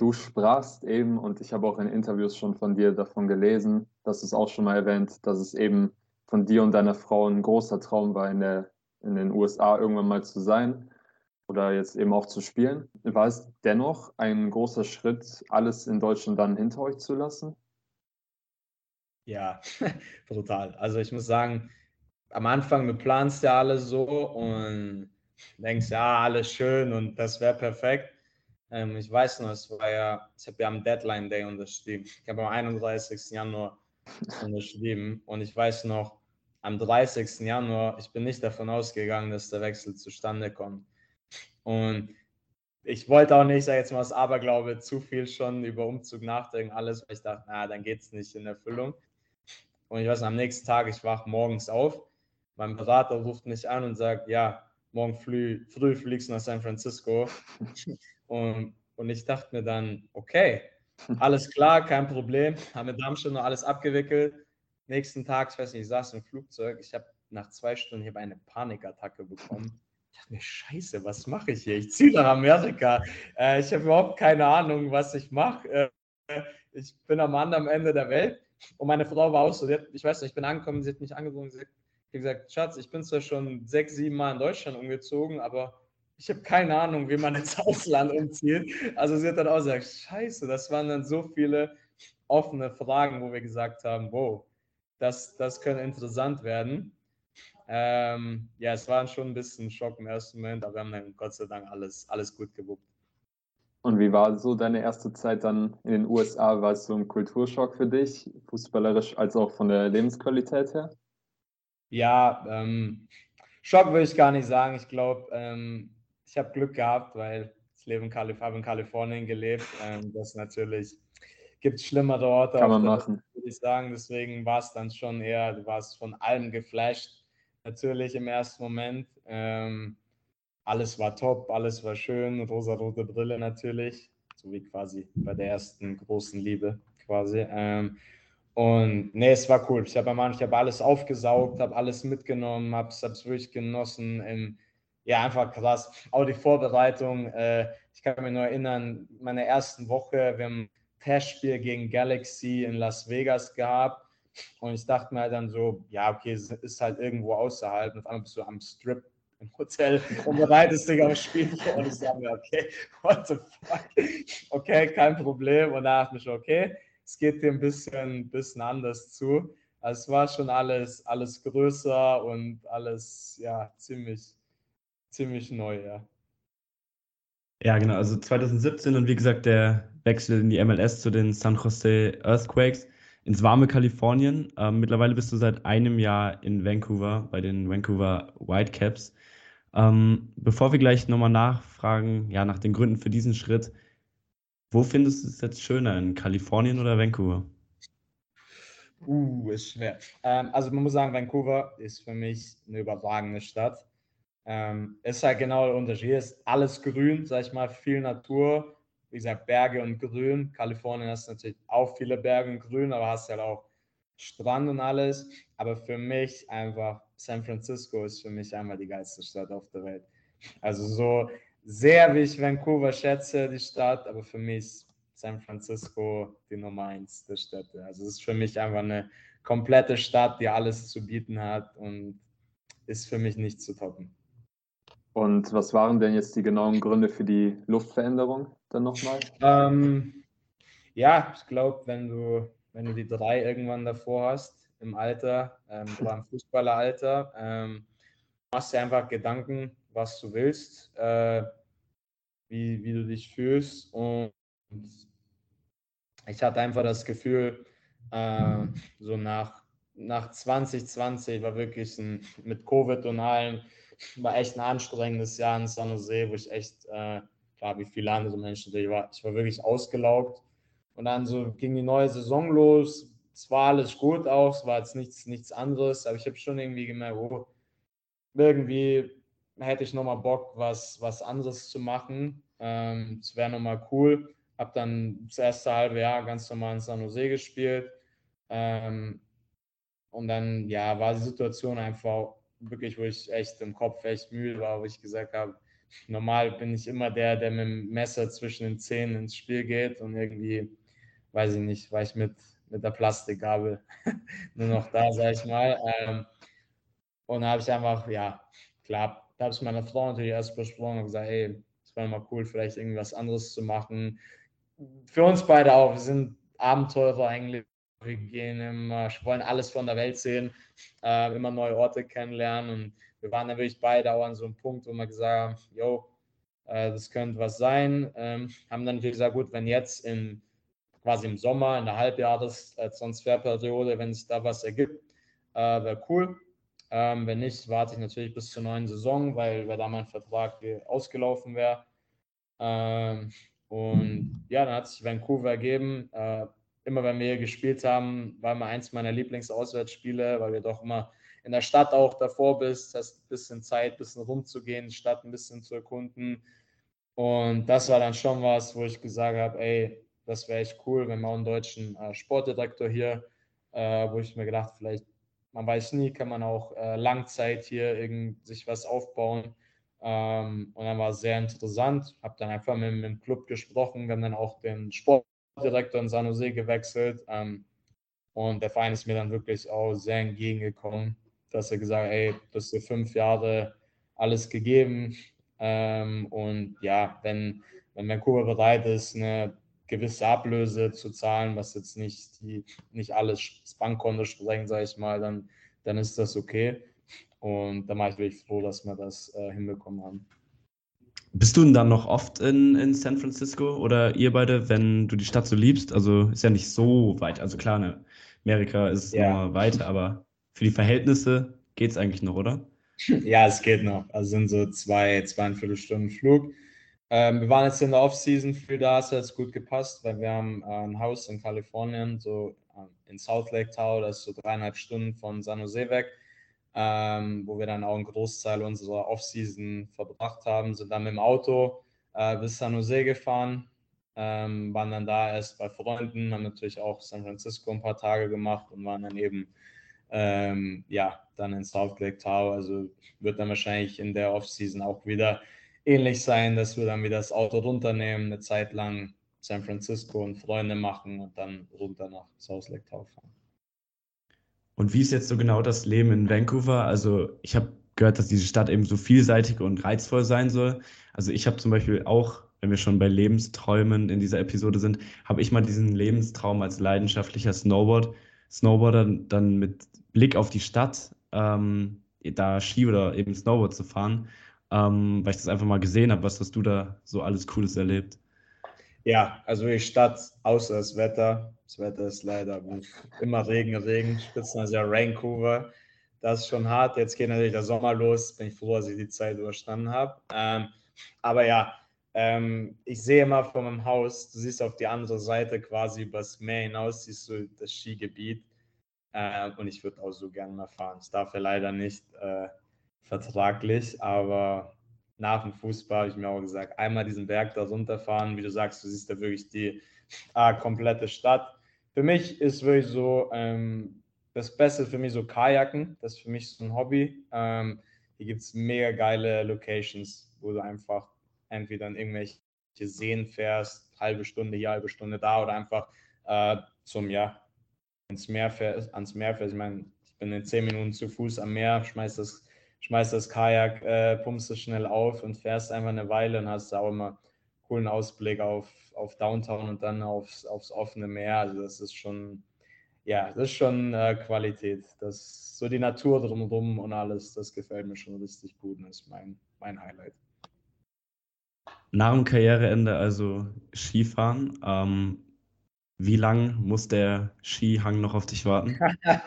du sprachst eben, und ich habe auch in Interviews schon von dir davon gelesen, dass es auch schon mal erwähnt, dass es eben von dir und deiner Frau ein großer Traum war, in, der, in den USA irgendwann mal zu sein oder jetzt eben auch zu spielen. War es dennoch ein großer Schritt, alles in Deutschland dann hinter euch zu lassen? Ja, brutal. Also ich muss sagen, am Anfang, du planst ja alles so und denkst, ja, alles schön und das wäre perfekt. Ähm, ich weiß noch, es war ja, ich habe ja am Deadline Day unterschrieben. Ich habe am 31. Januar unterschrieben und ich weiß noch, am 30. Januar, ich bin nicht davon ausgegangen, dass der Wechsel zustande kommt. Und ich wollte auch nicht, sag jetzt mal, aus Aberglaube zu viel schon über Umzug nachdenken, alles, weil ich dachte, na, dann geht es nicht in Erfüllung. Und ich weiß, am nächsten Tag, ich wache morgens auf, mein Berater ruft mich an und sagt, ja, morgen früh, früh fliegst du nach San Francisco. Und, und ich dachte mir dann, okay, alles klar, kein Problem, haben wir Darmstadt noch alles abgewickelt. Nächsten Tag, ich weiß nicht, ich saß im Flugzeug, ich habe nach zwei Stunden hier eine Panikattacke bekommen. Ich dachte mir, scheiße, was mache ich hier? Ich ziehe nach Amerika. Äh, ich habe überhaupt keine Ahnung, was ich mache. Äh, ich bin am anderen Ende der Welt. Und meine Frau war auch so, hat, ich weiß nicht, ich bin angekommen, sie hat mich angerufen, sie hat gesagt, Schatz, ich bin zwar schon sechs, sieben Mal in Deutschland umgezogen, aber ich habe keine Ahnung, wie man ins Ausland umzieht. Also sie hat dann auch gesagt, scheiße, das waren dann so viele offene Fragen, wo wir gesagt haben, wow, das, das könnte interessant werden. Ähm, ja, es war schon ein bisschen Schock im ersten Moment, aber wir haben dann Gott sei Dank alles, alles gut gewuppt. Und wie war so deine erste Zeit dann in den USA? War es so ein Kulturschock für dich, fußballerisch als auch von der Lebensqualität her? Ja, ähm, Schock würde ich gar nicht sagen. Ich glaube, ähm, ich habe Glück gehabt, weil ich lebe in, Kalif habe in Kalifornien gelebt. Ähm, das natürlich gibt es schlimmere Orte. Kann man machen. Würde ich sagen. Deswegen war es dann schon eher, du warst von allem geflasht. Natürlich im ersten Moment. Ähm, alles war top, alles war schön, rosa-rote Brille natürlich, so wie quasi bei der ersten großen Liebe quasi. Ähm, und nee, es war cool. Ich habe ich habe alles aufgesaugt, habe alles mitgenommen, habe es wirklich genossen. In, ja, einfach krass. Auch die Vorbereitung. Äh, ich kann mich nur erinnern, meine ersten Woche, wir haben ein Testspiel gegen Galaxy in Las Vegas gehabt. Und ich dachte mir halt dann so, ja, okay, es ist halt irgendwo außerhalb. Und auf einmal bist du am Strip im Hotel und bereitest dich aufs Spiel. Und ich sage mir, okay, what the fuck? Okay, kein Problem. Und da dachte ich mir, okay, es geht dir ein bisschen, bisschen anders zu. Also es war schon alles, alles größer und alles, ja, ziemlich, ziemlich neu, ja. Ja, genau. Also 2017 und wie gesagt der Wechsel in die MLS zu den San Jose Earthquakes ins warme Kalifornien. Ähm, mittlerweile bist du seit einem Jahr in Vancouver bei den Vancouver Whitecaps. Ähm, bevor wir gleich nochmal nachfragen, ja, nach den Gründen für diesen Schritt, wo findest du es jetzt schöner, in Kalifornien oder Vancouver? Uh, ist schwer. Ähm, also man muss sagen, Vancouver ist für mich eine überragende Stadt. Ähm, ist halt genau der Unterschied. Ist alles grün, sag ich mal, viel Natur. Wie gesagt, Berge und Grün. Kalifornien hast natürlich auch viele Berge und Grün, aber hast halt auch Strand und alles. Aber für mich einfach, San Francisco ist für mich einmal die geilste Stadt auf der Welt. Also so sehr, wie ich Vancouver schätze, die Stadt, aber für mich San Francisco die Nummer eins der Städte. Also es ist für mich einfach eine komplette Stadt, die alles zu bieten hat und ist für mich nicht zu toppen. Und was waren denn jetzt die genauen Gründe für die Luftveränderung dann nochmal? Ähm, ja, ich glaube, wenn du, wenn du die drei irgendwann davor hast, im Alter, ähm, oder im Fußballeralter, ähm, machst dir einfach Gedanken, was du willst, äh, wie, wie du dich fühlst. Und ich hatte einfach das Gefühl, äh, so nach, nach 2020 war wirklich ein, mit Covid und allem, war echt ein anstrengendes Jahr in San Jose, wo ich echt, äh, klar, wie viele andere Menschen, ich war, ich war wirklich ausgelaugt. Und dann so ging die neue Saison los. Es war alles gut auch, es war jetzt nichts, nichts anderes, aber ich habe schon irgendwie gemerkt, oh, irgendwie hätte ich nochmal Bock, was, was anderes zu machen. Ähm, es wäre nochmal cool. Habe dann das erste halbe Jahr ganz normal in San Jose gespielt. Ähm, und dann, ja, war die Situation einfach wirklich, wo ich echt im Kopf echt müde war, wo ich gesagt habe, normal bin ich immer der, der mit dem Messer zwischen den Zähnen ins Spiel geht und irgendwie, weiß ich nicht, war ich mit, mit der Plastikgabel nur noch da, sag ich mal. Ähm, und habe ich einfach, ja, klar, da habe ich meiner Frau natürlich erst besprochen und gesagt, hey, es wäre mal cool, vielleicht irgendwas anderes zu machen. Für uns beide auch, wir sind Abenteurer eigentlich. Wir gehen immer, wollen alles von der Welt sehen, äh, immer neue Orte kennenlernen und wir waren natürlich beide auch an so einem Punkt, wo wir gesagt haben, yo, äh, das könnte was sein. Ähm, haben dann natürlich gesagt, gut, wenn jetzt in quasi im Sommer, in der Halbjahres-Transferperiode, wenn sich da was ergibt, äh, wäre cool. Ähm, wenn nicht, warte ich natürlich bis zur neuen Saison, weil, weil da mein Vertrag ausgelaufen wäre. Ähm, und ja, dann hat sich Vancouver ergeben. Äh, immer wenn wir hier gespielt haben, war immer eins meiner Lieblingsauswärtsspiele, weil wir doch immer in der Stadt auch davor bist, hast ein bisschen Zeit, ein bisschen rumzugehen, die Stadt ein bisschen zu erkunden. Und das war dann schon was, wo ich gesagt habe, ey, das wäre echt cool, wenn wir auch einen deutschen äh, Sportdirektor hier, äh, wo ich mir gedacht, vielleicht, man weiß nie, kann man auch äh, Langzeit hier irgend, sich was aufbauen. Ähm, und dann war es sehr interessant, habe dann einfach mit, mit, dem Club gesprochen, wir haben dann auch den Sportdirektor in San Jose gewechselt. Ähm, und der Verein ist mir dann wirklich auch sehr entgegengekommen, dass er gesagt hat, ey, du hast dir fünf Jahre alles gegeben. Ähm, und ja, wenn, wenn Vancouver bereit ist, eine gewisse Ablöse zu zahlen, was jetzt nicht, die, nicht alles das Bankkonto sprengt, sage ich mal, dann, dann ist das okay. Und da mache ich wirklich froh, dass wir das äh, hinbekommen haben. Bist du denn dann noch oft in, in San Francisco oder ihr beide, wenn du die Stadt so liebst? Also ist ja nicht so weit. Also klar, ne, Amerika ist ja. noch weiter, aber für die Verhältnisse geht es eigentlich noch, oder? Ja, es geht noch. Also sind so zwei, zweieinviertel Stunden Flug. Ähm, wir waren jetzt in der Off-Season viel da, es hat gut gepasst, weil wir haben äh, ein Haus in Kalifornien, so äh, in South Lake Tahoe, das ist so dreieinhalb Stunden von San Jose weg, ähm, wo wir dann auch einen Großteil unserer Off-Season verbracht haben, sind dann mit dem Auto äh, bis San Jose gefahren, ähm, waren dann da erst bei Freunden, haben natürlich auch San Francisco ein paar Tage gemacht und waren dann eben ähm, ja, dann in South Lake Tahoe. Also wird dann wahrscheinlich in der Off-Season auch wieder ähnlich sein, dass wir dann wieder das Auto runternehmen, eine Zeit lang San Francisco und Freunde machen und dann runter nach South Lake Tahoe fahren. Und wie ist jetzt so genau das Leben in Vancouver? Also ich habe gehört, dass diese Stadt eben so vielseitig und reizvoll sein soll. Also ich habe zum Beispiel auch, wenn wir schon bei Lebensträumen in dieser Episode sind, habe ich mal diesen Lebenstraum als leidenschaftlicher Snowboard, Snowboarder dann mit Blick auf die Stadt, ähm, da Ski oder eben Snowboard zu fahren ähm, weil ich das einfach mal gesehen habe. Was hast du da so alles Cooles erlebt? Ja, also die Stadt, außer das Wetter. Das Wetter ist leider immer Regen, Regen, Spitzen, also ja Vancouver. Das ist schon hart. Jetzt geht natürlich der Sommer los. Bin ich froh, dass ich die Zeit überstanden habe. Ähm, aber ja, ähm, ich sehe immer von meinem Haus, du siehst auf die andere Seite quasi übers Meer hinaus, siehst du das Skigebiet. Äh, und ich würde auch so gerne mal fahren. Das darf ja leider nicht. Äh, vertraglich, aber nach dem Fußball habe ich mir auch gesagt, einmal diesen Berg da runterfahren, wie du sagst, du siehst da wirklich die äh, komplette Stadt. Für mich ist wirklich so ähm, das Beste für mich so Kajaken, das ist für mich so ein Hobby. Ähm, hier gibt es mega geile Locations, wo du einfach entweder in irgendwelche Seen fährst, halbe Stunde hier, halbe Stunde da oder einfach äh, zum, ja, ins Meer fährst, ans Meer fährst. Ich meine, ich bin in zehn Minuten zu Fuß am Meer, schmeiß das schmeißt das Kajak, äh, pumpst es schnell auf und fährst einfach eine Weile und hast auch immer coolen Ausblick auf, auf Downtown und dann aufs, aufs offene Meer. Also das ist schon, ja, das ist schon äh, Qualität. Das, so die Natur drumherum und alles, das gefällt mir schon richtig gut und ist mein, mein Highlight. Nach dem Karriereende also Skifahren. Ähm, wie lang muss der Skihang noch auf dich warten?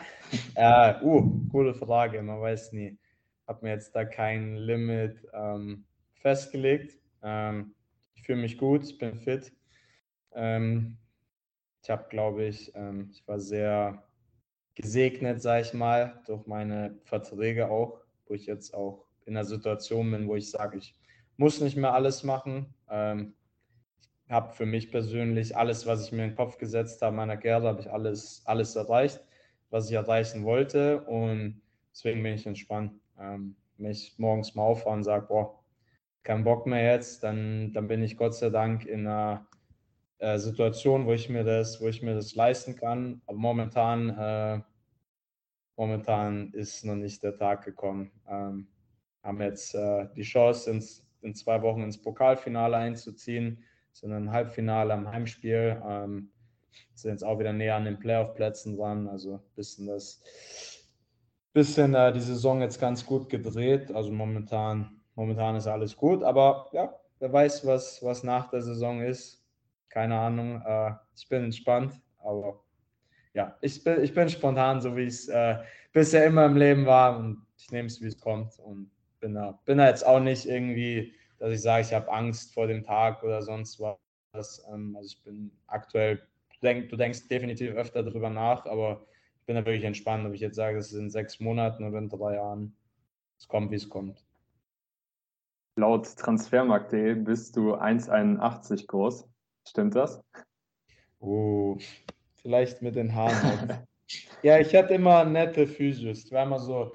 äh, uh, coole Frage, man weiß nie habe mir jetzt da kein Limit ähm, festgelegt. Ähm, ich fühle mich gut, ich bin fit. Ähm, ich habe, glaube ich, ähm, ich war sehr gesegnet, sage ich mal, durch meine Verträge auch, wo ich jetzt auch in einer Situation bin, wo ich sage, ich muss nicht mehr alles machen. Ähm, ich habe für mich persönlich alles, was ich mir in den Kopf gesetzt habe, meiner Karriere, habe ich alles, alles erreicht, was ich erreichen wollte und deswegen bin ich entspannt ähm, mich morgens mal aufwache und sage, boah, kein Bock mehr jetzt, dann, dann bin ich Gott sei Dank in einer äh, Situation, wo ich mir das, wo ich mir das leisten kann. Aber momentan, äh, momentan ist noch nicht der Tag gekommen. Ähm, haben jetzt äh, die Chance, ins, in zwei Wochen ins Pokalfinale einzuziehen, sind ein Halbfinale am Heimspiel. Ähm, sind jetzt auch wieder näher an den Playoff-Plätzen dran. Also ein bisschen das bisschen äh, die Saison jetzt ganz gut gedreht. Also momentan, momentan ist alles gut, aber ja, wer weiß, was, was nach der Saison ist. Keine Ahnung. Äh, ich bin entspannt, aber ja, ich bin, ich bin spontan, so wie es äh, bisher immer im Leben war. Und ich nehme es, wie es kommt und bin da, bin da jetzt auch nicht irgendwie, dass ich sage, ich habe Angst vor dem Tag oder sonst was. Ähm, also ich bin aktuell, du, denk, du denkst definitiv öfter darüber nach, aber bin da wirklich entspannt, ob ich jetzt sage, es ist in sechs Monaten oder in drei Jahren. Es kommt, wie es kommt. Laut Transfermarkt.de bist du 1,81 groß. Stimmt das? Oh, vielleicht mit den Haaren. ja, ich hatte immer nette Physios. Ich war immer so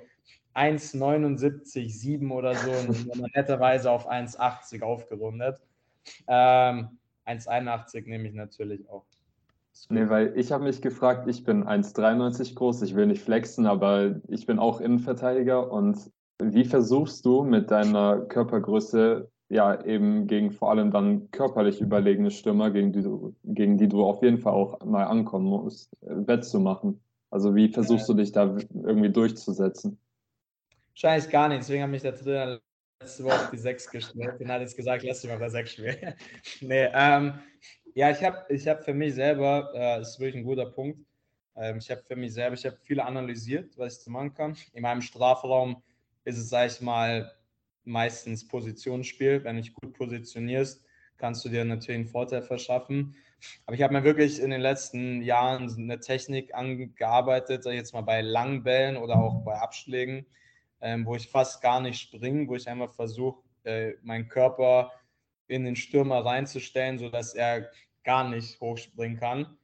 1,79, 7 oder so und netterweise auf 1,80 aufgerundet. Ähm, 1,81 nehme ich natürlich auch. Nee, weil ich habe mich gefragt, ich bin 1,93 groß, ich will nicht flexen, aber ich bin auch Innenverteidiger und wie versuchst du mit deiner Körpergröße ja eben gegen vor allem dann körperlich überlegene Stürmer, gegen die du, gegen die du auf jeden Fall auch mal ankommen musst, wettzumachen? Also wie versuchst du dich da irgendwie durchzusetzen? Wahrscheinlich gar nicht, deswegen hat mich der Trainer letzte Woche auf die 6 gestellt. Den hat jetzt gesagt, lass dich mal bei 6 spielen. nee, ähm, ja, ich habe ich hab für mich selber, äh, das ist wirklich ein guter Punkt, ähm, ich habe für mich selber, ich habe viel analysiert, was ich zu machen kann. In meinem Strafraum ist es, sag ich mal, meistens Positionsspiel. Wenn du dich gut positionierst, kannst du dir natürlich einen Vorteil verschaffen. Aber ich habe mir wirklich in den letzten Jahren eine Technik angearbeitet, sag ich jetzt mal bei langen Bällen oder auch bei Abschlägen, ähm, wo ich fast gar nicht springe, wo ich einfach versuche, äh, meinen Körper in den Stürmer reinzustellen, sodass er gar nicht hochspringen kann.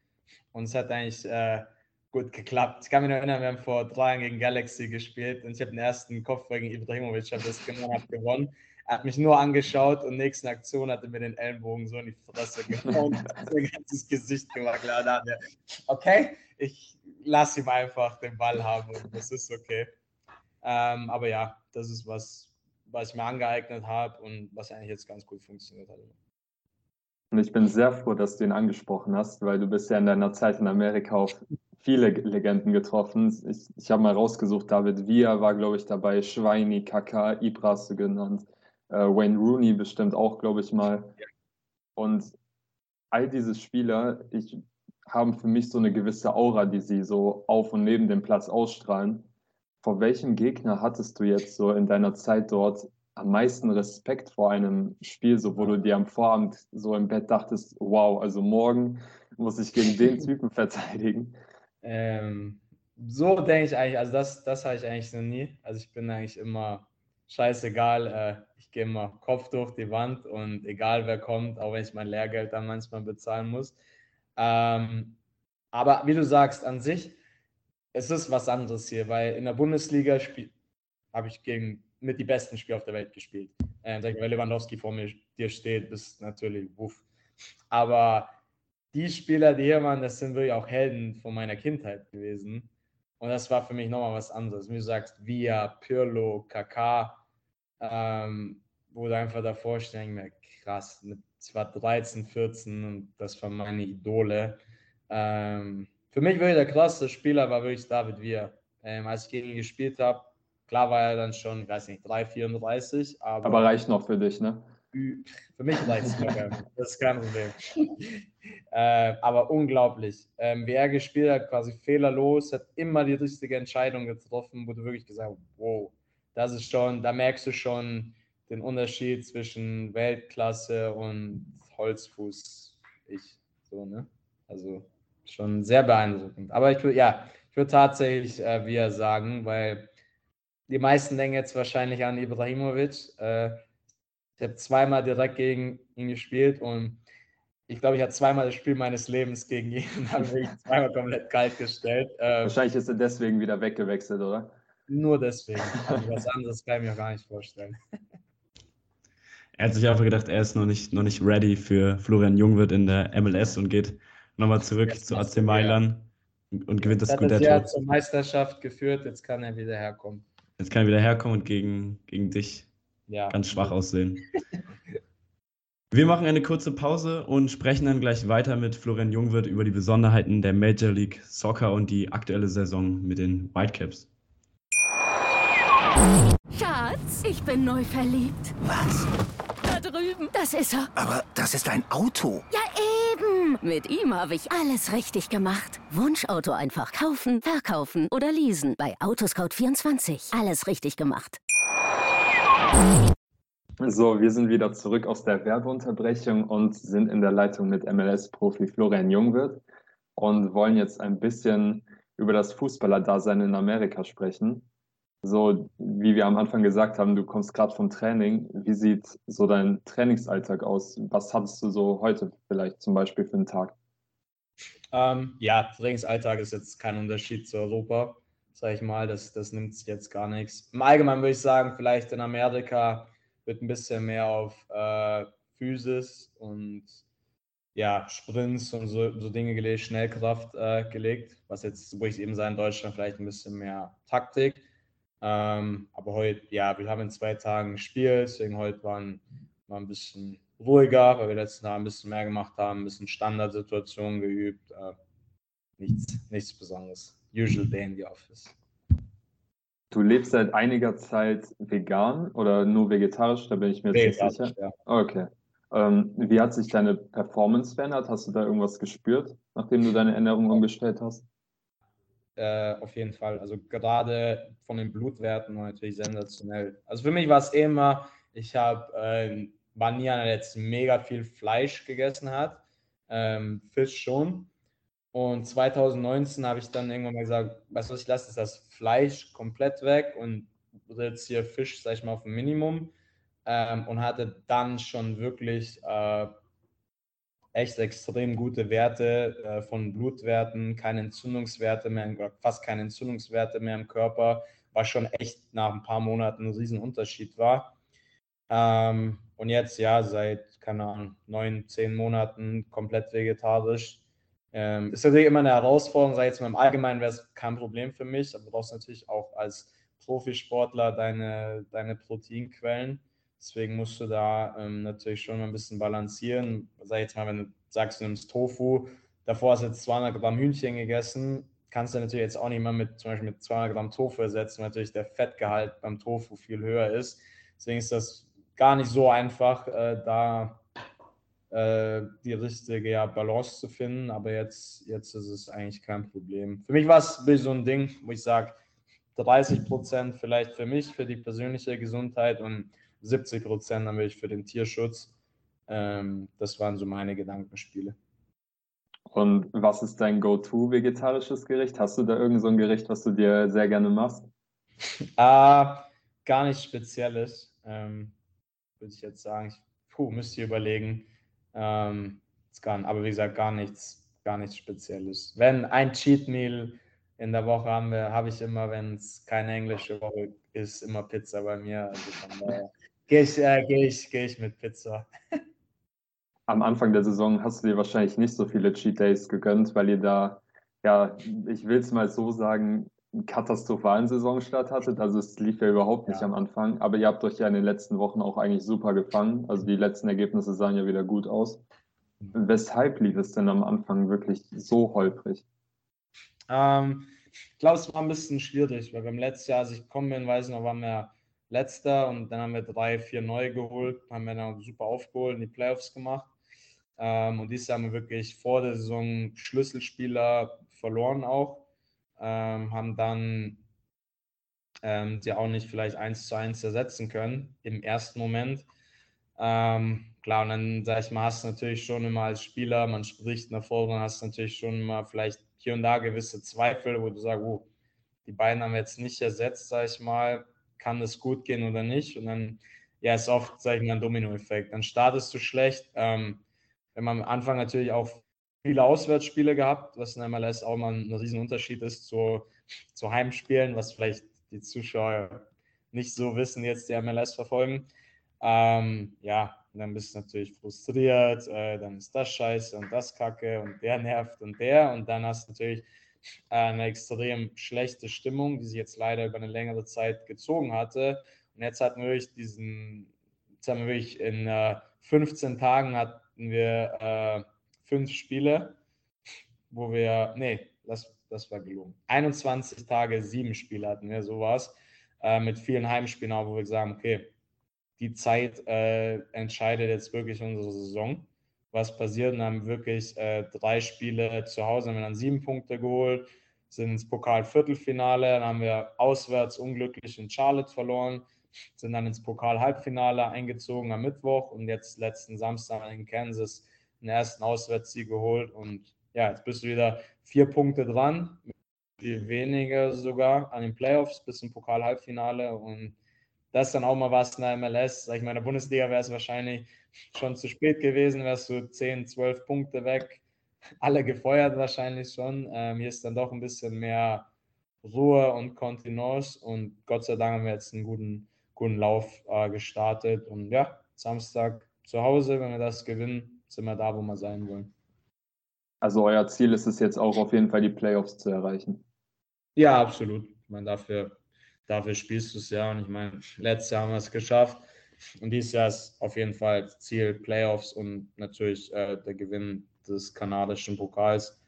Und es hat eigentlich äh, gut geklappt. Ich kann mich noch erinnern, wir haben vor drei Jahren gegen Galaxy gespielt und ich habe den ersten Kopfball gegen Ibrahimovic, habe das gewonnen, habe gewonnen. Er hat mich nur angeschaut und nächste Aktion hat er mir den Ellenbogen so in die Fresse gehauen, sein ganzes Gesicht gemacht. Klar, da er, okay, ich lasse ihm einfach den Ball haben und das ist okay. Ähm, aber ja, das ist was, was ich mir angeeignet habe und was eigentlich jetzt ganz gut funktioniert hat. Und ich bin sehr froh, dass du ihn angesprochen hast, weil du bist ja in deiner Zeit in Amerika auf viele Legenden getroffen. Ich, ich habe mal rausgesucht, David Villa war, glaube ich, dabei, Schweini, Kaka, Ibra genannt, äh, Wayne Rooney bestimmt auch, glaube ich mal. Und all diese Spieler, ich, haben für mich so eine gewisse Aura, die sie so auf und neben dem Platz ausstrahlen. Vor welchem Gegner hattest du jetzt so in deiner Zeit dort am meisten Respekt vor einem Spiel, so wo du dir am Vorabend so im Bett dachtest, wow, also morgen muss ich gegen den Typen verteidigen? Ähm, so denke ich eigentlich, also das, das habe ich eigentlich noch nie. Also ich bin eigentlich immer scheißegal, äh, ich gehe immer Kopf durch die Wand und egal wer kommt, auch wenn ich mein Lehrgeld dann manchmal bezahlen muss. Ähm, aber wie du sagst, an sich, es ist was anderes hier, weil in der Bundesliga habe ich gegen mit die besten Spieler auf der Welt gespielt. Äh, wenn Lewandowski vor mir dir steht, ist natürlich wuff. Aber die Spieler, die hier waren, das sind wirklich auch Helden von meiner Kindheit gewesen. Und das war für mich nochmal was anderes. Wie du sagst, Via, Pirlo, Kaká, ähm, wo du einfach davor stehen, mir krass, mit, ich war 13, 14 und das waren meine Idole. Ähm, für mich wirklich der krasseste Spieler war wirklich David Villa. Ähm, als ich gegen ihn gespielt habe, klar war er dann schon, ich weiß nicht, 3, 34, aber. Aber reicht noch für dich, ne? Für mich reicht es locker. Das ist kein Problem. äh, aber unglaublich. Ähm, wie er gespielt hat, quasi fehlerlos, hat immer die richtige Entscheidung getroffen, wo du wirklich gesagt hast, wow, das ist schon, da merkst du schon den Unterschied zwischen Weltklasse und Holzfuß. Ich, so, ne? Also schon sehr beeindruckend. Aber ich würde, ja, ich würde tatsächlich äh, wie er sagen, weil die meisten denken jetzt wahrscheinlich an Ibrahimovic. Äh, ich habe zweimal direkt gegen ihn gespielt und ich glaube, ich habe zweimal das Spiel meines Lebens gegen ihn und habe mich zweimal komplett kalt gestellt. Ähm, Wahrscheinlich ist er deswegen wieder weggewechselt, oder? Nur deswegen. Also was anderes kann ich mir gar nicht vorstellen. Er hat sich einfach gedacht, er ist noch nicht, noch nicht ready für Florian Jungwirth in der MLS und geht nochmal zurück jetzt zu AC Mailand und, und gewinnt das Scudetto. Er hat zur Meisterschaft geführt, jetzt kann er wieder herkommen. Jetzt kann er wieder herkommen und gegen, gegen dich ja. ganz schwach aussehen. Wir machen eine kurze Pause und sprechen dann gleich weiter mit Florian Jungwirth über die Besonderheiten der Major League Soccer und die aktuelle Saison mit den Whitecaps. Schatz, ich bin neu verliebt. Was? Da drüben. Das ist er. Aber das ist ein Auto. Ja, Mit ihm habe ich alles richtig gemacht. Wunschauto einfach kaufen, verkaufen oder leasen. Bei Autoscout24. Alles richtig gemacht. So, wir sind wieder zurück aus der Werbeunterbrechung und sind in der Leitung mit MLS-Profi Florian Jungwirth und wollen jetzt ein bisschen über das Fußballerdasein in Amerika sprechen. So, wie wir am Anfang gesagt haben, du kommst gerade vom Training. Wie sieht so dein Trainingsalltag aus? Was hattest du so heute vielleicht zum Beispiel für einen Tag? Ähm, ja, Trainingsalltag ist jetzt kein Unterschied zu Europa, sage ich mal. Das, das nimmt sich jetzt gar nichts. Im Allgemeinen würde ich sagen, vielleicht in Amerika wird ein bisschen mehr auf äh, Physis und ja, Sprints und so, so Dinge gelegt, Schnellkraft äh, gelegt, was jetzt, wo ich eben sage, in Deutschland vielleicht ein bisschen mehr Taktik. Ähm, aber heute, ja, wir haben in zwei Tagen gespielt, deswegen heute waren wir ein bisschen ruhiger, weil wir letzten Tag ein bisschen mehr gemacht haben, ein bisschen Standardsituationen geübt. Äh, nichts, nichts Besonderes. Usual day in the office. Du lebst seit einiger Zeit vegan oder nur vegetarisch? Da bin ich mir jetzt nicht sicher. Ja. Okay. Ähm, wie hat sich deine Performance verändert? Hast du da irgendwas gespürt, nachdem du deine Ernährung umgestellt hast? Äh, auf jeden Fall. Also gerade von den Blutwerten natürlich sensationell. Also für mich war es immer, ich habe äh, war nie einer, der jetzt mega viel Fleisch gegessen hat. Ähm, Fisch schon. Und 2019 habe ich dann irgendwann mal gesagt, weißt du was, ich lasse das Fleisch komplett weg und reduziere Fisch, sag ich mal, auf ein Minimum ähm, und hatte dann schon wirklich äh, echt extrem gute Werte äh, von Blutwerten, keine Entzündungswerte mehr, fast keine Entzündungswerte mehr im Körper, was schon echt nach ein paar Monaten ein Riesenunterschied war. Ähm, und jetzt ja, seit, keine Ahnung, neun, zehn Monaten komplett vegetarisch. Ähm, ist natürlich immer eine Herausforderung, ich jetzt mal im Allgemeinen wäre es kein Problem für mich, aber du brauchst natürlich auch als Profisportler deine, deine Proteinquellen. Deswegen musst du da ähm, natürlich schon ein bisschen balancieren. Sag jetzt mal, wenn du sagst, du nimmst Tofu, davor hast du jetzt 200 Gramm Hühnchen gegessen, kannst du natürlich jetzt auch nicht mehr mit zum Beispiel mit 200 Gramm Tofu ersetzen, weil natürlich der Fettgehalt beim Tofu viel höher ist. Deswegen ist das gar nicht so einfach, äh, da äh, die richtige ja, Balance zu finden. Aber jetzt, jetzt ist es eigentlich kein Problem. Für mich war es so ein Ding, wo ich sage, 30 Prozent vielleicht für mich, für die persönliche Gesundheit und 70 Prozent dann ich für den Tierschutz. Ähm, das waren so meine Gedankenspiele. Und was ist dein Go-To vegetarisches Gericht? Hast du da irgend so ein Gericht, was du dir sehr gerne machst? ah, gar nichts Spezielles, ähm, würde ich jetzt sagen. Ich puh, müsste überlegen. Ähm, gar, aber wie gesagt, gar nichts, gar nichts Spezielles. Wenn ein Cheat Meal in der Woche haben wir, habe ich immer, wenn es keine englische Woche ist, immer Pizza bei mir. Also von daher gehe ich, äh, geh ich, geh ich mit Pizza. Am Anfang der Saison hast du dir wahrscheinlich nicht so viele Cheat Days gegönnt, weil ihr da, ja, ich will es mal so sagen, einen katastrophalen Saisonstart hattet. Also es lief ja überhaupt nicht ja. am Anfang, aber ihr habt euch ja in den letzten Wochen auch eigentlich super gefangen. Also die letzten Ergebnisse sahen ja wieder gut aus. Mhm. Weshalb lief es denn am Anfang wirklich so holprig? Ähm, ich glaube, es war ein bisschen schwierig, weil beim letzten Jahr, als ich gekommen bin, weiß ich noch, waren wir letzter und dann haben wir drei, vier neue geholt, haben wir dann super aufgeholt, in die Playoffs gemacht. Ähm, und dieses Jahr haben wir wirklich vor der Saison Schlüsselspieler verloren auch, ähm, haben dann ähm, die auch nicht vielleicht eins zu eins ersetzen können im ersten Moment. Ähm, klar, und dann sag ich mal, hast du natürlich schon immer als Spieler, man spricht nach vorne, hast du natürlich schon immer vielleicht hier und da gewisse Zweifel, wo du sagst, oh, die beiden haben wir jetzt nicht ersetzt, sag ich mal, kann das gut gehen oder nicht? Und dann, ja, ist oft, sag ich mal, ein Dominoeffekt. Dann startest du schlecht. Ähm, wenn man am Anfang natürlich auch viele Auswärtsspiele gehabt, was in MLS auch mal ein Riesenunterschied ist zu, zu Heimspielen, was vielleicht die Zuschauer nicht so wissen, jetzt die MLS verfolgen. Ähm, ja, dann bist du natürlich frustriert, äh, dann ist das scheiße und das kacke und der nervt und der und dann hast du natürlich eine extrem schlechte Stimmung, die sich jetzt leider über eine längere Zeit gezogen hatte. Und jetzt hatten wir wirklich diesen, jetzt haben wir wirklich in äh, 15 Tagen hatten wir äh, fünf Spiele, wo wir, nee, das, das war gelungen. 21 Tage, sieben Spiele hatten wir sowas, äh, mit vielen Heimspielen, auch, wo wir sagen, okay, die Zeit äh, entscheidet jetzt wirklich unsere Saison. Was passiert. Und haben wirklich äh, drei Spiele zu Hause, haben wir dann sieben Punkte geholt, sind ins Pokal-Viertelfinale, dann haben wir auswärts unglücklich in Charlotte verloren, sind dann ins Pokal-Halbfinale eingezogen am Mittwoch und jetzt letzten Samstag in Kansas den ersten Auswärtssieg geholt. Und ja, jetzt bist du wieder vier Punkte dran, viel weniger sogar an den Playoffs bis zum Pokal-Halbfinale. Und das ist dann auch mal was in der MLS. Sag ich mal, in der Bundesliga wäre es wahrscheinlich schon zu spät gewesen, wärst du 10, 12 Punkte weg. Alle gefeuert wahrscheinlich schon. Ähm, hier ist dann doch ein bisschen mehr Ruhe und Kontenance und Gott sei Dank haben wir jetzt einen guten, guten Lauf äh, gestartet. Und ja, Samstag zu Hause, wenn wir das gewinnen, sind wir da, wo wir sein wollen. Also euer Ziel ist es jetzt auch auf jeden Fall die Playoffs zu erreichen. Ja, absolut. Ich meine, dafür, dafür spielst du es ja. Und ich meine, letztes Jahr haben wir es geschafft. Und dieses Jahr ist auf jeden Fall Ziel Playoffs und natürlich äh, der Gewinn des kanadischen Pokals,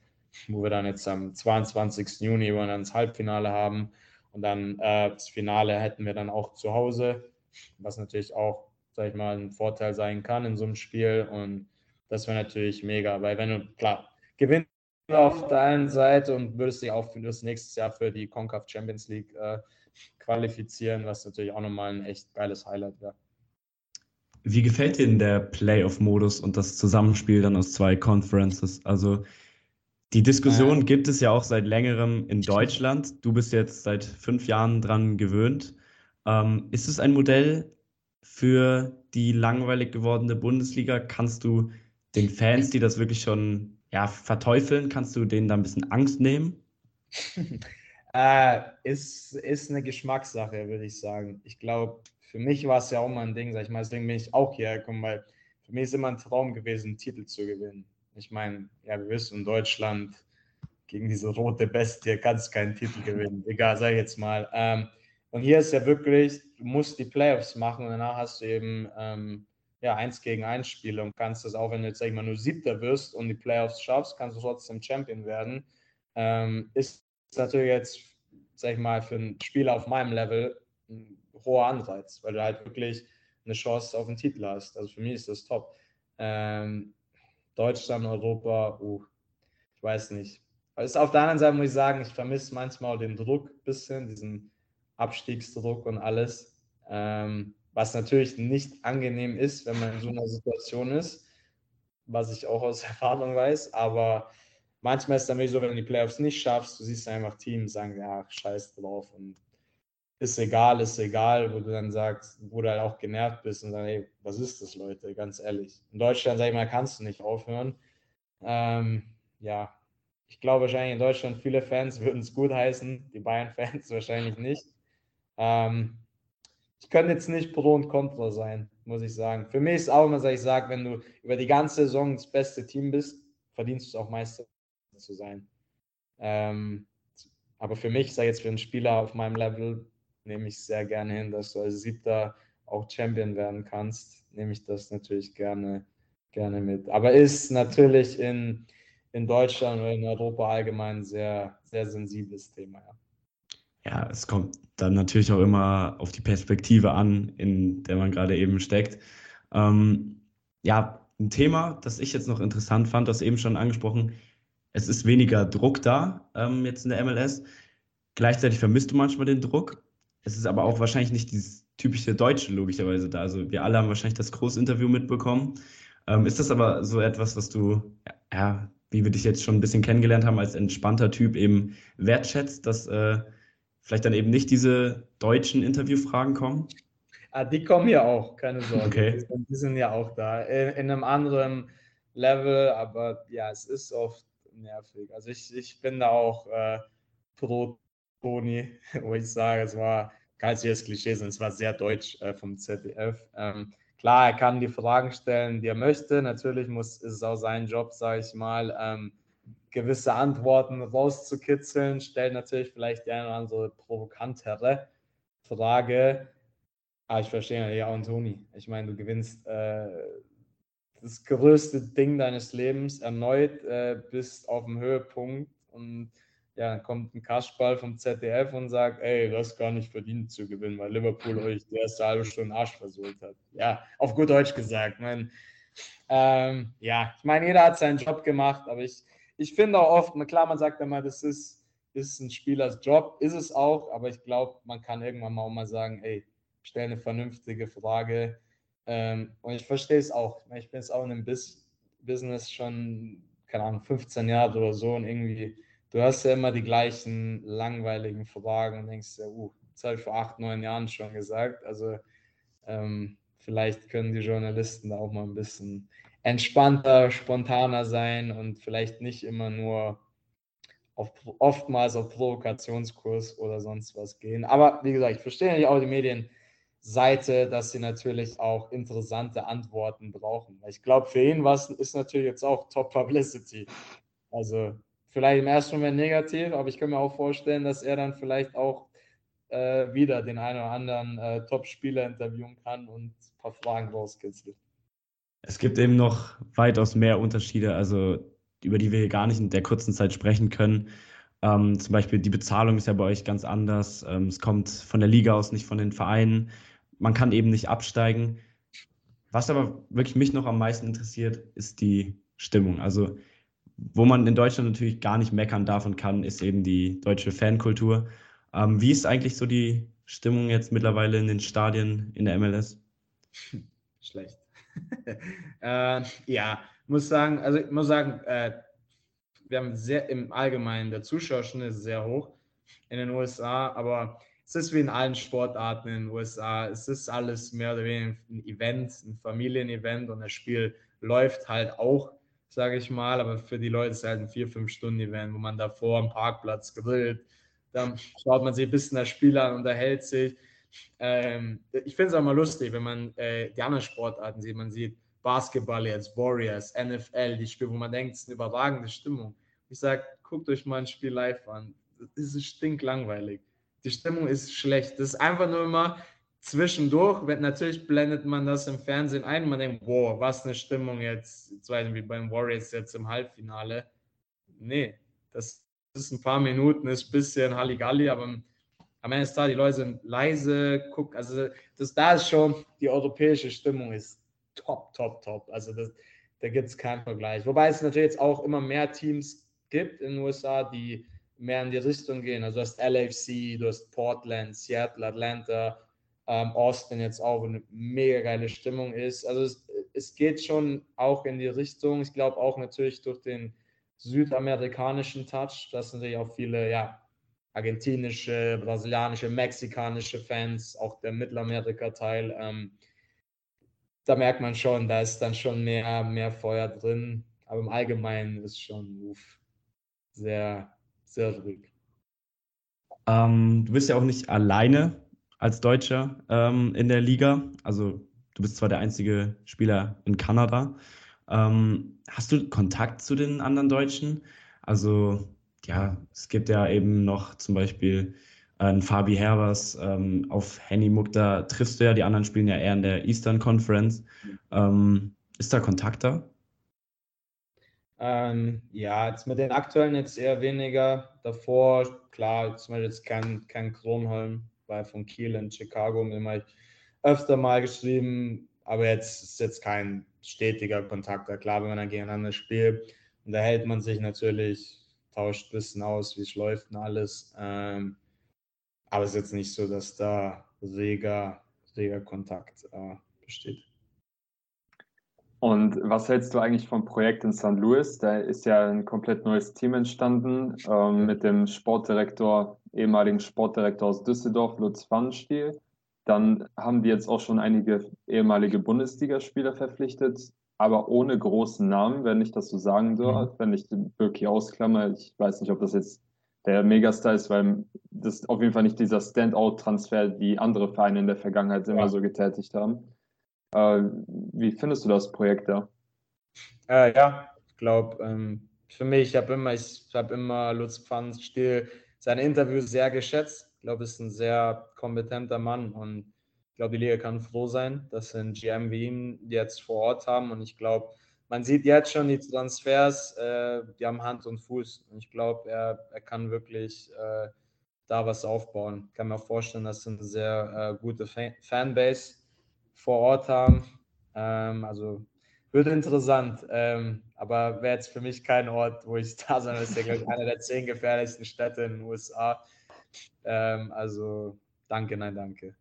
wo wir dann jetzt am 22. Juni über ins Halbfinale haben. Und dann äh, das Finale hätten wir dann auch zu Hause, was natürlich auch, sag ich mal, ein Vorteil sein kann in so einem Spiel. Und das wäre natürlich mega, weil wenn du, klar, gewinnst auf der einen Seite und würdest dich auch für das nächste Jahr für die CONCACAF Champions League äh, qualifizieren, was natürlich auch nochmal ein echt geiles Highlight wäre. Wie gefällt dir denn der Playoff-Modus und das Zusammenspiel dann aus zwei Conferences? Also die Diskussion gibt es ja auch seit längerem in Deutschland. Du bist jetzt seit fünf Jahren dran gewöhnt. Ähm, ist es ein Modell für die langweilig gewordene Bundesliga? Kannst du den Fans, die das wirklich schon ja, verteufeln, kannst du denen da ein bisschen Angst nehmen? äh, ist, ist eine Geschmackssache, würde ich sagen. Ich glaube, für mich war es ja auch mal ein Ding, sag ich mal, deswegen bin ich auch hierher gekommen, weil für mich ist immer ein Traum gewesen, einen Titel zu gewinnen. Ich meine, ja, wir wissen, in Deutschland gegen diese rote Bestie kannst du keinen Titel gewinnen. Egal, sag ich jetzt mal. Ähm, und hier ist ja wirklich, du musst die Playoffs machen und danach hast du eben ähm, ja, eins gegen eins Spiele und kannst das auch, wenn du jetzt, sag ich mal, nur Siebter wirst und die Playoffs schaffst, kannst du trotzdem Champion werden. Ähm, ist natürlich jetzt, sag ich mal, für einen Spieler auf meinem Level ein hoher Anreiz, weil du halt wirklich eine Chance auf den Titel hast. Also für mich ist das top. Ähm, Deutschland, Europa, uh, ich weiß nicht. Also auf der anderen Seite muss ich sagen, ich vermisse manchmal den Druck ein bisschen, diesen Abstiegsdruck und alles. Ähm, was natürlich nicht angenehm ist, wenn man in so einer Situation ist, was ich auch aus Erfahrung weiß, aber manchmal ist es dann wirklich so, wenn du die Playoffs nicht schaffst, du siehst einfach Teams sagen, ja, scheiß drauf und ist egal, ist egal, wo du dann sagst, wo du halt auch genervt bist und sagst, hey, was ist das, Leute, ganz ehrlich. In Deutschland, sag ich mal, kannst du nicht aufhören. Ähm, ja, ich glaube wahrscheinlich in Deutschland viele Fans würden es gut heißen, die Bayern-Fans wahrscheinlich nicht. Ähm, ich könnte jetzt nicht pro und contra sein, muss ich sagen. Für mich ist auch immer, dass ich sage, wenn du über die ganze Saison das beste Team bist, verdienst du es auch Meister zu sein. Ähm, aber für mich, ich jetzt für einen Spieler auf meinem Level, nehme ich sehr gerne hin, dass du als Siebter auch Champion werden kannst, nehme ich das natürlich gerne, gerne mit. Aber ist natürlich in, in Deutschland oder in Europa allgemein sehr, sehr sensibles Thema, ja. Ja, es kommt dann natürlich auch immer auf die Perspektive an, in der man gerade eben steckt. Ähm, ja, ein Thema, das ich jetzt noch interessant fand, das eben schon angesprochen, es ist weniger Druck da ähm, jetzt in der MLS. Gleichzeitig vermisst du manchmal den Druck. Es ist aber auch wahrscheinlich nicht dieses typische Deutsche logischerweise da. Also wir alle haben wahrscheinlich das Großinterview mitbekommen. Ähm, ist das aber so etwas, was du, ja, wie wir dich jetzt schon ein bisschen kennengelernt haben, als entspannter Typ eben wertschätzt, dass äh, vielleicht dann eben nicht diese deutschen Interviewfragen kommen? Ah, die kommen ja auch, keine Sorge. Okay. Die, sind, ja auch da. In, in, einem anderen Level, aber ja, es ist oft nervig. Also ich, ich bin da auch äh, pro Toni, wo ich sage, es war, kann jetzt Klischee sein, es war sehr deutsch äh, vom ZDF. Ähm, klar, er kann die Fragen stellen, die er möchte. Natürlich muss, ist es auch sein Job, sage ich mal, ähm, gewisse Antworten rauszukitzeln, stellt natürlich vielleicht die eine oder andere provokantere Frage. Aber ich verstehe ja auch Toni. Ich meine, du gewinnst äh, das größte Ding deines Lebens erneut, äh, bist auf dem Höhepunkt und ja, dann kommt ein Kasperl vom ZDF und sagt, ey, du hast gar nicht verdient zu gewinnen, weil Liverpool euch die erste halbe Stunde Arsch versohlt hat. Ja, auf gut Deutsch gesagt. Mein, ähm, ja, ich meine, jeder hat seinen Job gemacht, aber ich, ich finde auch oft, klar, man sagt immer, das ist, ist ein Spielers Job, ist es auch, aber ich glaube, man kann irgendwann mal auch mal sagen, ey, stell eine vernünftige Frage. Ähm, und ich verstehe es auch. Ich bin jetzt auch in einem Bis Business schon, keine Ahnung, 15 Jahre oder so und irgendwie, du hast ja immer die gleichen langweiligen Fragen und denkst ja, uh, das habe ich vor acht, neun Jahren schon gesagt. Also ähm, vielleicht können die Journalisten da auch mal ein bisschen entspannter, spontaner sein und vielleicht nicht immer nur auf, oftmals auf Provokationskurs oder sonst was gehen. Aber wie gesagt, ich verstehe natürlich auch die Medienseite, dass sie natürlich auch interessante Antworten brauchen. Ich glaube, für ihn was ist natürlich jetzt auch Top Publicity. Also vielleicht im ersten Moment negativ, aber ich kann mir auch vorstellen, dass er dann vielleicht auch äh, wieder den einen oder anderen äh, Top-Spieler interviewen kann und ein paar Fragen rauskitzelt. Es gibt eben noch weitaus mehr Unterschiede. Also über die wir hier gar nicht in der kurzen Zeit sprechen können. Ähm, zum Beispiel die Bezahlung ist ja bei euch ganz anders. Ähm, es kommt von der Liga aus, nicht von den Vereinen. Man kann eben nicht absteigen. Was aber wirklich mich noch am meisten interessiert, ist die Stimmung. Also, wo man in Deutschland natürlich gar nicht meckern darf und kann, ist eben die deutsche Fankultur. Ähm, wie ist eigentlich so die Stimmung jetzt mittlerweile in den Stadien in der MLS? Schlecht. äh, ja, muss sagen, also ich muss sagen, äh, wir haben sehr im Allgemeinen, der Zuschauerschnitt ist sehr hoch in den USA, aber es ist wie in allen Sportarten in den USA. Es ist alles mehr oder weniger ein Event, ein Familienevent und das Spiel läuft halt auch, sage ich mal, aber für die Leute ist es halt ein vier, fünf Stunden Event, wo man davor am Parkplatz grillt, dann schaut man sich ein bisschen das Spiel an, unterhält sich. Ähm, ich finde es auch mal lustig, wenn man äh, die anderen Sportarten sieht. Man sieht, Basketball jetzt, Warriors, NFL, die Spiele, wo man denkt, es ist eine überragende Stimmung. Ich sage, guckt euch mal ein Spiel live an. Das ist stinklangweilig. Die Stimmung ist schlecht. Das ist einfach nur immer zwischendurch. Natürlich blendet man das im Fernsehen ein man denkt, wow, was eine Stimmung jetzt, jetzt wie beim Warriors jetzt im Halbfinale. Nee, das ist ein paar Minuten, ist ein bisschen Halligalli, aber am Ende ist da, die Leute sind leise, guck, also das da ist schon die europäische Stimmung ist top, top, top. Also das, da gibt es keinen Vergleich. Wobei es natürlich jetzt auch immer mehr Teams gibt in den USA, die mehr in die Richtung gehen. Also du hast LAFC, du hast Portland, Seattle, Atlanta, ähm, Austin jetzt auch, wo eine mega geile Stimmung ist. Also es, es geht schon auch in die Richtung. Ich glaube auch natürlich durch den südamerikanischen Touch, dass natürlich auch viele, ja, argentinische, brasilianische, mexikanische Fans, auch der Mittelamerika-Teil, ähm, da merkt man schon, da ist dann schon mehr, mehr Feuer drin. Aber im Allgemeinen ist schon uff, sehr, sehr ruhig. Ähm, du bist ja auch nicht alleine als Deutscher ähm, in der Liga. Also du bist zwar der einzige Spieler in Kanada. Ähm, hast du Kontakt zu den anderen Deutschen? Also ja, es gibt ja eben noch zum Beispiel ein Fabi Herbers, ähm, auf Henny Muck, da triffst du ja, die anderen spielen ja eher in der Eastern Conference. Ähm, ist da Kontakt da? Ähm, ja, jetzt mit den aktuellen jetzt eher weniger. Davor, klar, zum Beispiel jetzt kein, kein Kronholm, weil von Kiel in Chicago mir mal öfter mal geschrieben, aber jetzt ist jetzt kein stetiger Kontakt. Klar, wenn man dann gegeneinander spielt, unterhält man sich natürlich, tauscht ein bisschen aus, wie es läuft und alles. Ähm, aber es ist jetzt nicht so, dass da reger, reger Kontakt äh, besteht. Und was hältst du eigentlich vom Projekt in St. Louis? Da ist ja ein komplett neues Team entstanden ähm, mit dem Sportdirektor, ehemaligen Sportdirektor aus Düsseldorf, Lutz Pfannenstiel. Dann haben die jetzt auch schon einige ehemalige Bundesligaspieler verpflichtet, aber ohne großen Namen, wenn ich das so sagen darf, mhm. wenn ich wirklich ausklammer. Ich weiß nicht, ob das jetzt der Megastar ist, weil das auf jeden Fall nicht dieser Standout-Transfer, wie andere Vereine in der Vergangenheit immer so getätigt haben. Äh, wie findest du das Projekt da? Äh, ja, ich glaube, ähm, für mich, ich habe immer, ich habe immer Lutz Pfannstiel seine Interviews sehr geschätzt. Ich glaube, ist ein sehr kompetenter Mann und ich glaube, die Liga kann froh sein, dass sie einen GM wie ihn jetzt vor Ort haben und ich glaube, man sieht jetzt schon die Transfers, äh, die haben Hand und Fuß. Und ich glaube, er, er kann wirklich äh, da was aufbauen. Ich kann mir vorstellen, dass eine sehr äh, gute Fan Fanbase vor Ort haben. Ähm, also wird interessant. Ähm, aber wäre jetzt für mich kein Ort, wo ich da sein müsste. einer der zehn gefährlichsten Städte in den USA. Ähm, also danke, nein, danke.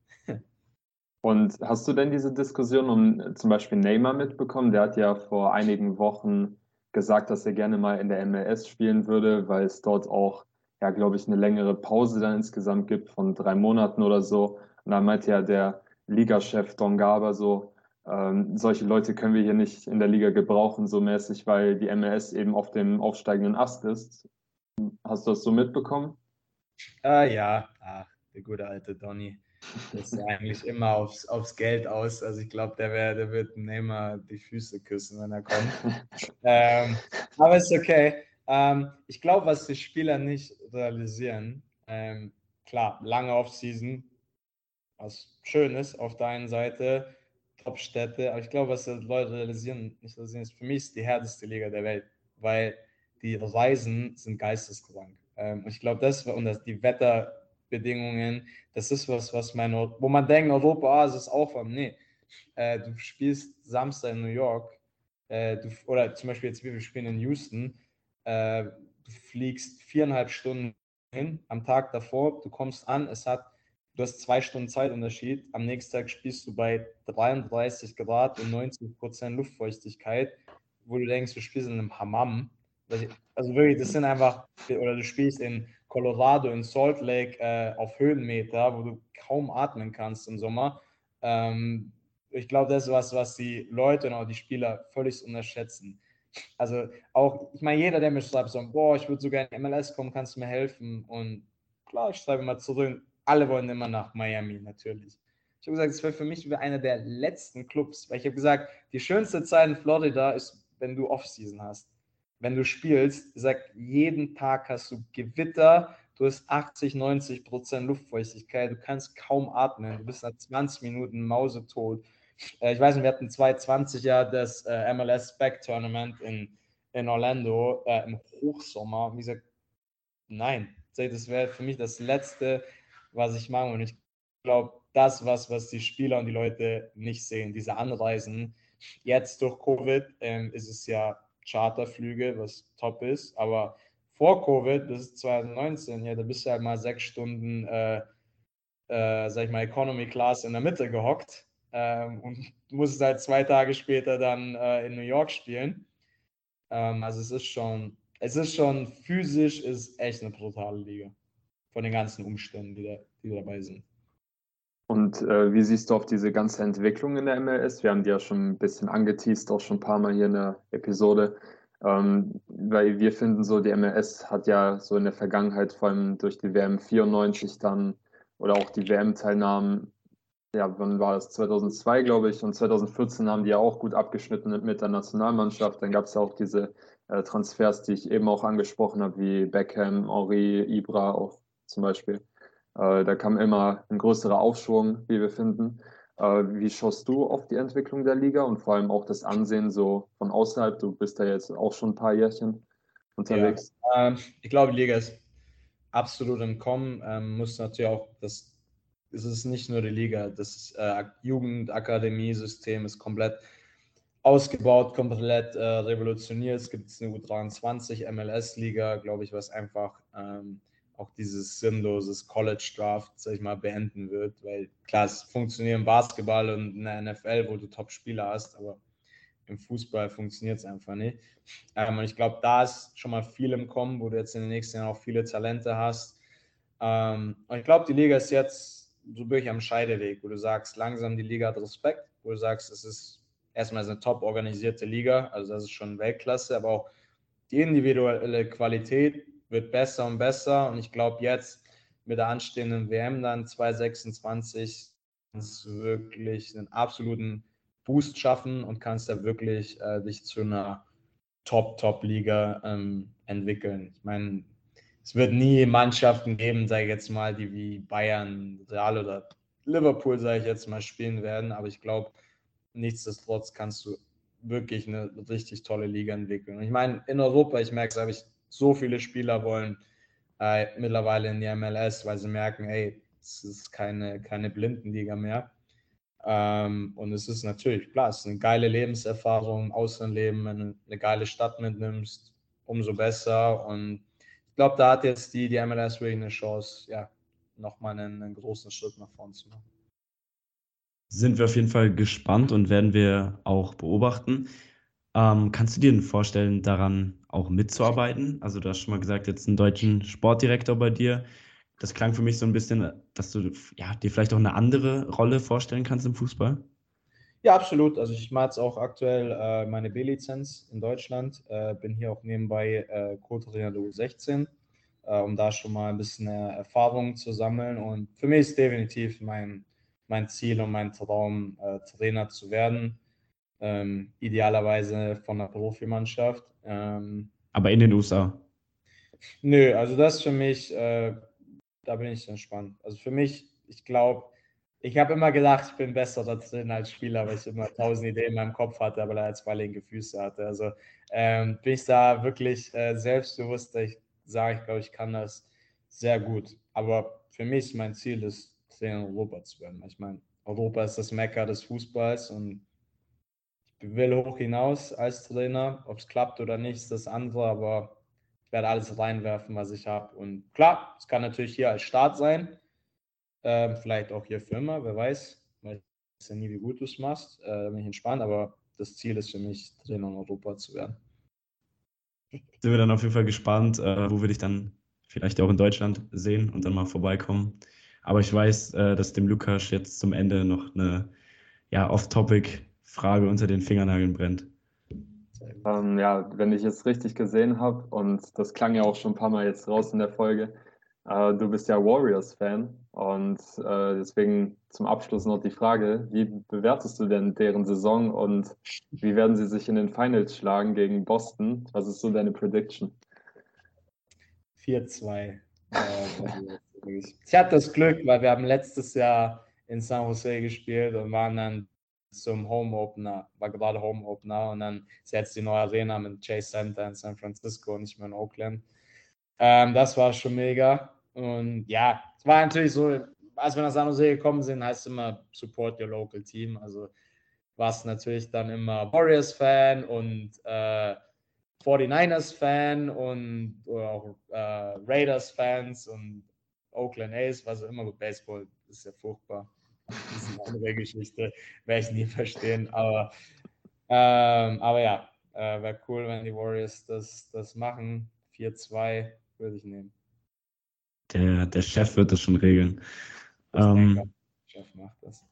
Und hast du denn diese Diskussion um zum Beispiel Neymar mitbekommen? Der hat ja vor einigen Wochen gesagt, dass er gerne mal in der MLS spielen würde, weil es dort auch, ja, glaube ich, eine längere Pause dann insgesamt gibt von drei Monaten oder so. Und da meinte ja der Ligachef Don Garber so, ähm, solche Leute können wir hier nicht in der Liga gebrauchen, so mäßig, weil die MLS eben auf dem aufsteigenden Ast ist. Hast du das so mitbekommen? Ah ja, ach, der gute alte Donny. Das ist eigentlich immer aufs, aufs Geld aus. Also ich glaube, der, wär, der wird Neymar die Füße küssen, wenn er kommt. ähm, aber ist okay. Ähm, ich glaube, was die Spieler nicht realisieren, ähm, klar, lange Offseason, was schön ist auf der einen Seite, Top-Städte, aber ich glaube, was die Leute realisieren, nicht realisieren, ist für mich ist die härteste Liga der Welt, weil die Reisen sind geisteskrank. Ähm, und ich glaube, das und das, die Wetterbedingungen, das ist was, was mein, wo man denkt, Europa, ah, es ist Aufwand. Nee, äh, du spielst Samstag in New York, äh, du, oder zum Beispiel jetzt, wir spielen in Houston, äh, du fliegst viereinhalb Stunden hin am Tag davor, du kommst an, es hat du hast zwei Stunden Zeitunterschied. Am nächsten Tag spielst du bei 33 Grad und 90 Prozent Luftfeuchtigkeit, wo du denkst, du spielst in einem Hammam. Also wirklich, das sind einfach, oder du spielst in Colorado, in Salt Lake äh, auf Höhenmeter, wo du kaum atmen kannst im Sommer. Ähm, ich glaube, das ist was, was die Leute und auch die Spieler völlig unterschätzen. Also auch, ich meine, jeder, der mir schreibt, so, boah, ich würde so gerne in MLS kommen, kannst du mir helfen? Und klar, ich schreibe mal zurück, alle wollen immer nach Miami, natürlich. Ich habe gesagt, es wäre für mich einer der letzten Clubs, weil ich habe gesagt, die schönste Zeit in Florida ist, wenn du Offseason hast. Wenn du spielst, ich sag, jeden Tag hast du Gewitter, du hast 80, 90 Prozent Luftfeuchtigkeit, du kannst kaum atmen, du bist nach 20 Minuten mausetot. Äh, ich weiß nicht, wir hatten 2020 ja das MLS Back Tournament in, in Orlando äh, im Hochsommer. Wie gesagt, nein, das wäre für mich das letzte was ich mache. Und ich glaube, das, was, was die Spieler und die Leute nicht sehen, diese Anreisen. Jetzt durch Covid ähm, ist es ja Charterflüge, was top ist, aber vor Covid, ist 2019, ja, da bist du halt mal sechs Stunden, äh, äh, sag ich mal, Economy Class in der Mitte gehockt ähm, und musst halt zwei Tage später dann äh, in New York spielen. Ähm, also es ist schon, es ist schon physisch, ist echt eine brutale Liga von den ganzen Umständen, die, da, die dabei sind. Und äh, wie siehst du auf diese ganze Entwicklung in der MLS? Wir haben die ja schon ein bisschen angeteased, auch schon ein paar Mal hier in der Episode. Ähm, weil wir finden so, die MLS hat ja so in der Vergangenheit, vor allem durch die WM 94 dann oder auch die WM-Teilnahmen, ja, wann war das? 2002, glaube ich, und 2014 haben die ja auch gut abgeschnitten mit der Nationalmannschaft. Dann gab es ja auch diese äh, Transfers, die ich eben auch angesprochen habe, wie Beckham, Henri, Ibra, auch zum Beispiel. Äh, da kam immer ein größerer Aufschwung, wie wir finden. Äh, wie schaust du auf die Entwicklung der Liga und vor allem auch das Ansehen so von außerhalb? Du bist da jetzt auch schon ein paar Jährchen unterwegs. Ja, ähm, ich glaube, die Liga ist absolut im Kommen. Ähm, muss natürlich auch das es ist nicht nur die Liga, das äh, Jugendakademie-System ist komplett ausgebaut, komplett äh, revolutioniert. Es gibt eine U23 MLS-Liga, glaube ich, was einfach ähm, auch dieses sinnloses College Draft, sag ich mal, beenden wird, weil klar, es funktioniert im Basketball und in der NFL, wo du Top-Spieler hast, aber im Fußball funktioniert es einfach nicht. Ähm, und ich glaube, da ist schon mal viel im Kommen, wo du jetzt in den nächsten Jahren auch viele Talente hast. Ähm, und ich glaube, die Liga ist jetzt so wirklich am Scheideweg, wo du sagst, langsam die Liga hat Respekt, wo du sagst, es ist erstmal eine top organisierte Liga, also das ist schon Weltklasse, aber auch die individuelle Qualität wird besser und besser. Und ich glaube, jetzt mit der anstehenden WM dann 2026 kannst du wirklich einen absoluten Boost schaffen und kannst da wirklich äh, dich zu einer Top-Top-Liga ähm, entwickeln. Ich meine, es wird nie Mannschaften geben, sage ich jetzt mal, die wie Bayern, Real oder Liverpool, sage ich jetzt mal, spielen werden. Aber ich glaube, nichtsdestotrotz kannst du wirklich eine richtig tolle Liga entwickeln. Und ich meine, in Europa, ich merke es, habe ich so viele Spieler wollen äh, mittlerweile in die MLS, weil sie merken, hey, es ist keine, keine Blindenliga mehr. Ähm, und es ist natürlich, klar, es ist eine geile Lebenserfahrung, Außenleben, wenn du eine geile Stadt mitnimmst, umso besser. Und ich glaube, da hat jetzt die, die MLS wirklich eine Chance, ja, nochmal einen, einen großen Schritt nach vorne zu machen. Sind wir auf jeden Fall gespannt und werden wir auch beobachten. Ähm, kannst du dir denn vorstellen, daran auch mitzuarbeiten? Also du hast schon mal gesagt, jetzt einen deutschen Sportdirektor bei dir. Das klang für mich so ein bisschen, dass du ja, dir vielleicht auch eine andere Rolle vorstellen kannst im Fußball. Ja, absolut. Also ich mache jetzt auch aktuell äh, meine B-Lizenz in Deutschland. Äh, bin hier auch nebenbei äh, Co-Trainer der U16, äh, um da schon mal ein bisschen Erfahrung zu sammeln. Und für mich ist definitiv mein, mein Ziel und mein Traum, äh, Trainer zu werden. Ähm, idealerweise von der Profimannschaft. Ähm, Aber in den USA? Nö, also das für mich, äh, da bin ich entspannt. Also für mich, ich glaube, ich habe immer gedacht, ich bin besser da drin als Spieler, weil ich immer tausend Ideen in meinem Kopf hatte, aber er zwei linke Füße hatte. Also ähm, bin ich da wirklich äh, selbstbewusst, ich sage, ich glaube, ich kann das sehr gut. Aber für mich mein Ziel ist, Trainer in Europa zu werden. Ich meine, Europa ist das Mecker des Fußballs und will hoch hinaus als Trainer. Ob es klappt oder nicht, ist das andere, aber ich werde alles reinwerfen, was ich habe. Und klar, es kann natürlich hier als Start sein. Ähm, vielleicht auch hier für immer, wer weiß. Weiß ja nie, wie gut du es machst. Äh, bin ich entspannt, aber das Ziel ist für mich, Trainer in Europa zu werden. Sind wir dann auf jeden Fall gespannt, äh, wo wir dich dann vielleicht auch in Deutschland sehen und dann mal vorbeikommen. Aber ich weiß, äh, dass dem Lukas jetzt zum Ende noch eine ja, Off-Topic-Frage unter den Fingernageln brennt. Ähm, ja, wenn ich es richtig gesehen habe, und das klang ja auch schon ein paar Mal jetzt raus in der Folge, äh, du bist ja Warriors-Fan und äh, deswegen zum Abschluss noch die Frage, wie bewertest du denn deren Saison und wie werden sie sich in den Finals schlagen gegen Boston? Was ist so deine Prediction? 4-2. ich hatte das Glück, weil wir haben letztes Jahr in San Jose gespielt und waren dann zum Home Opener, war gerade Home Opener und dann ist jetzt die neue Arena mit Chase Center in San Francisco, nicht mehr in Oakland. Ähm, das war schon mega. Und ja, es war natürlich so, als wir nach San Jose gekommen sind, heißt es immer Support your local team. Also war es natürlich dann immer Warriors-Fan und äh, 49ers-Fan und auch äh, Raiders-Fans und Oakland A's, was auch immer gut Baseball ist ja furchtbar. Das ist eine andere Geschichte, werde ich nie verstehen. Aber, ähm, aber ja, äh, wäre cool, wenn die Warriors das, das machen. 4-2 würde ich nehmen. Der, der Chef wird das schon regeln. Ähm, Chef macht das.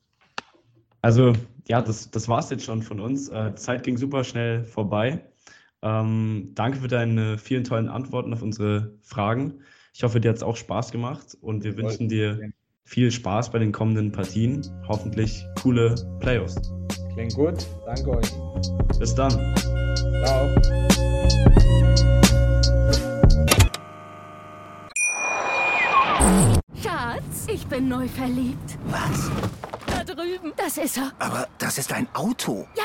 Also, ja, das, das war es jetzt schon von uns. Äh, Zeit ging super schnell vorbei. Ähm, danke für deine vielen tollen Antworten auf unsere Fragen. Ich hoffe, dir hat es auch Spaß gemacht und wir wünschen dir viel Spaß bei den kommenden Partien. Hoffentlich coole Playoffs. Klingt gut. Danke euch. Bis dann. Ciao. Schatz, ich bin neu verliebt. Was? Da drüben. Das ist er. Aber das ist ein Auto. Ja,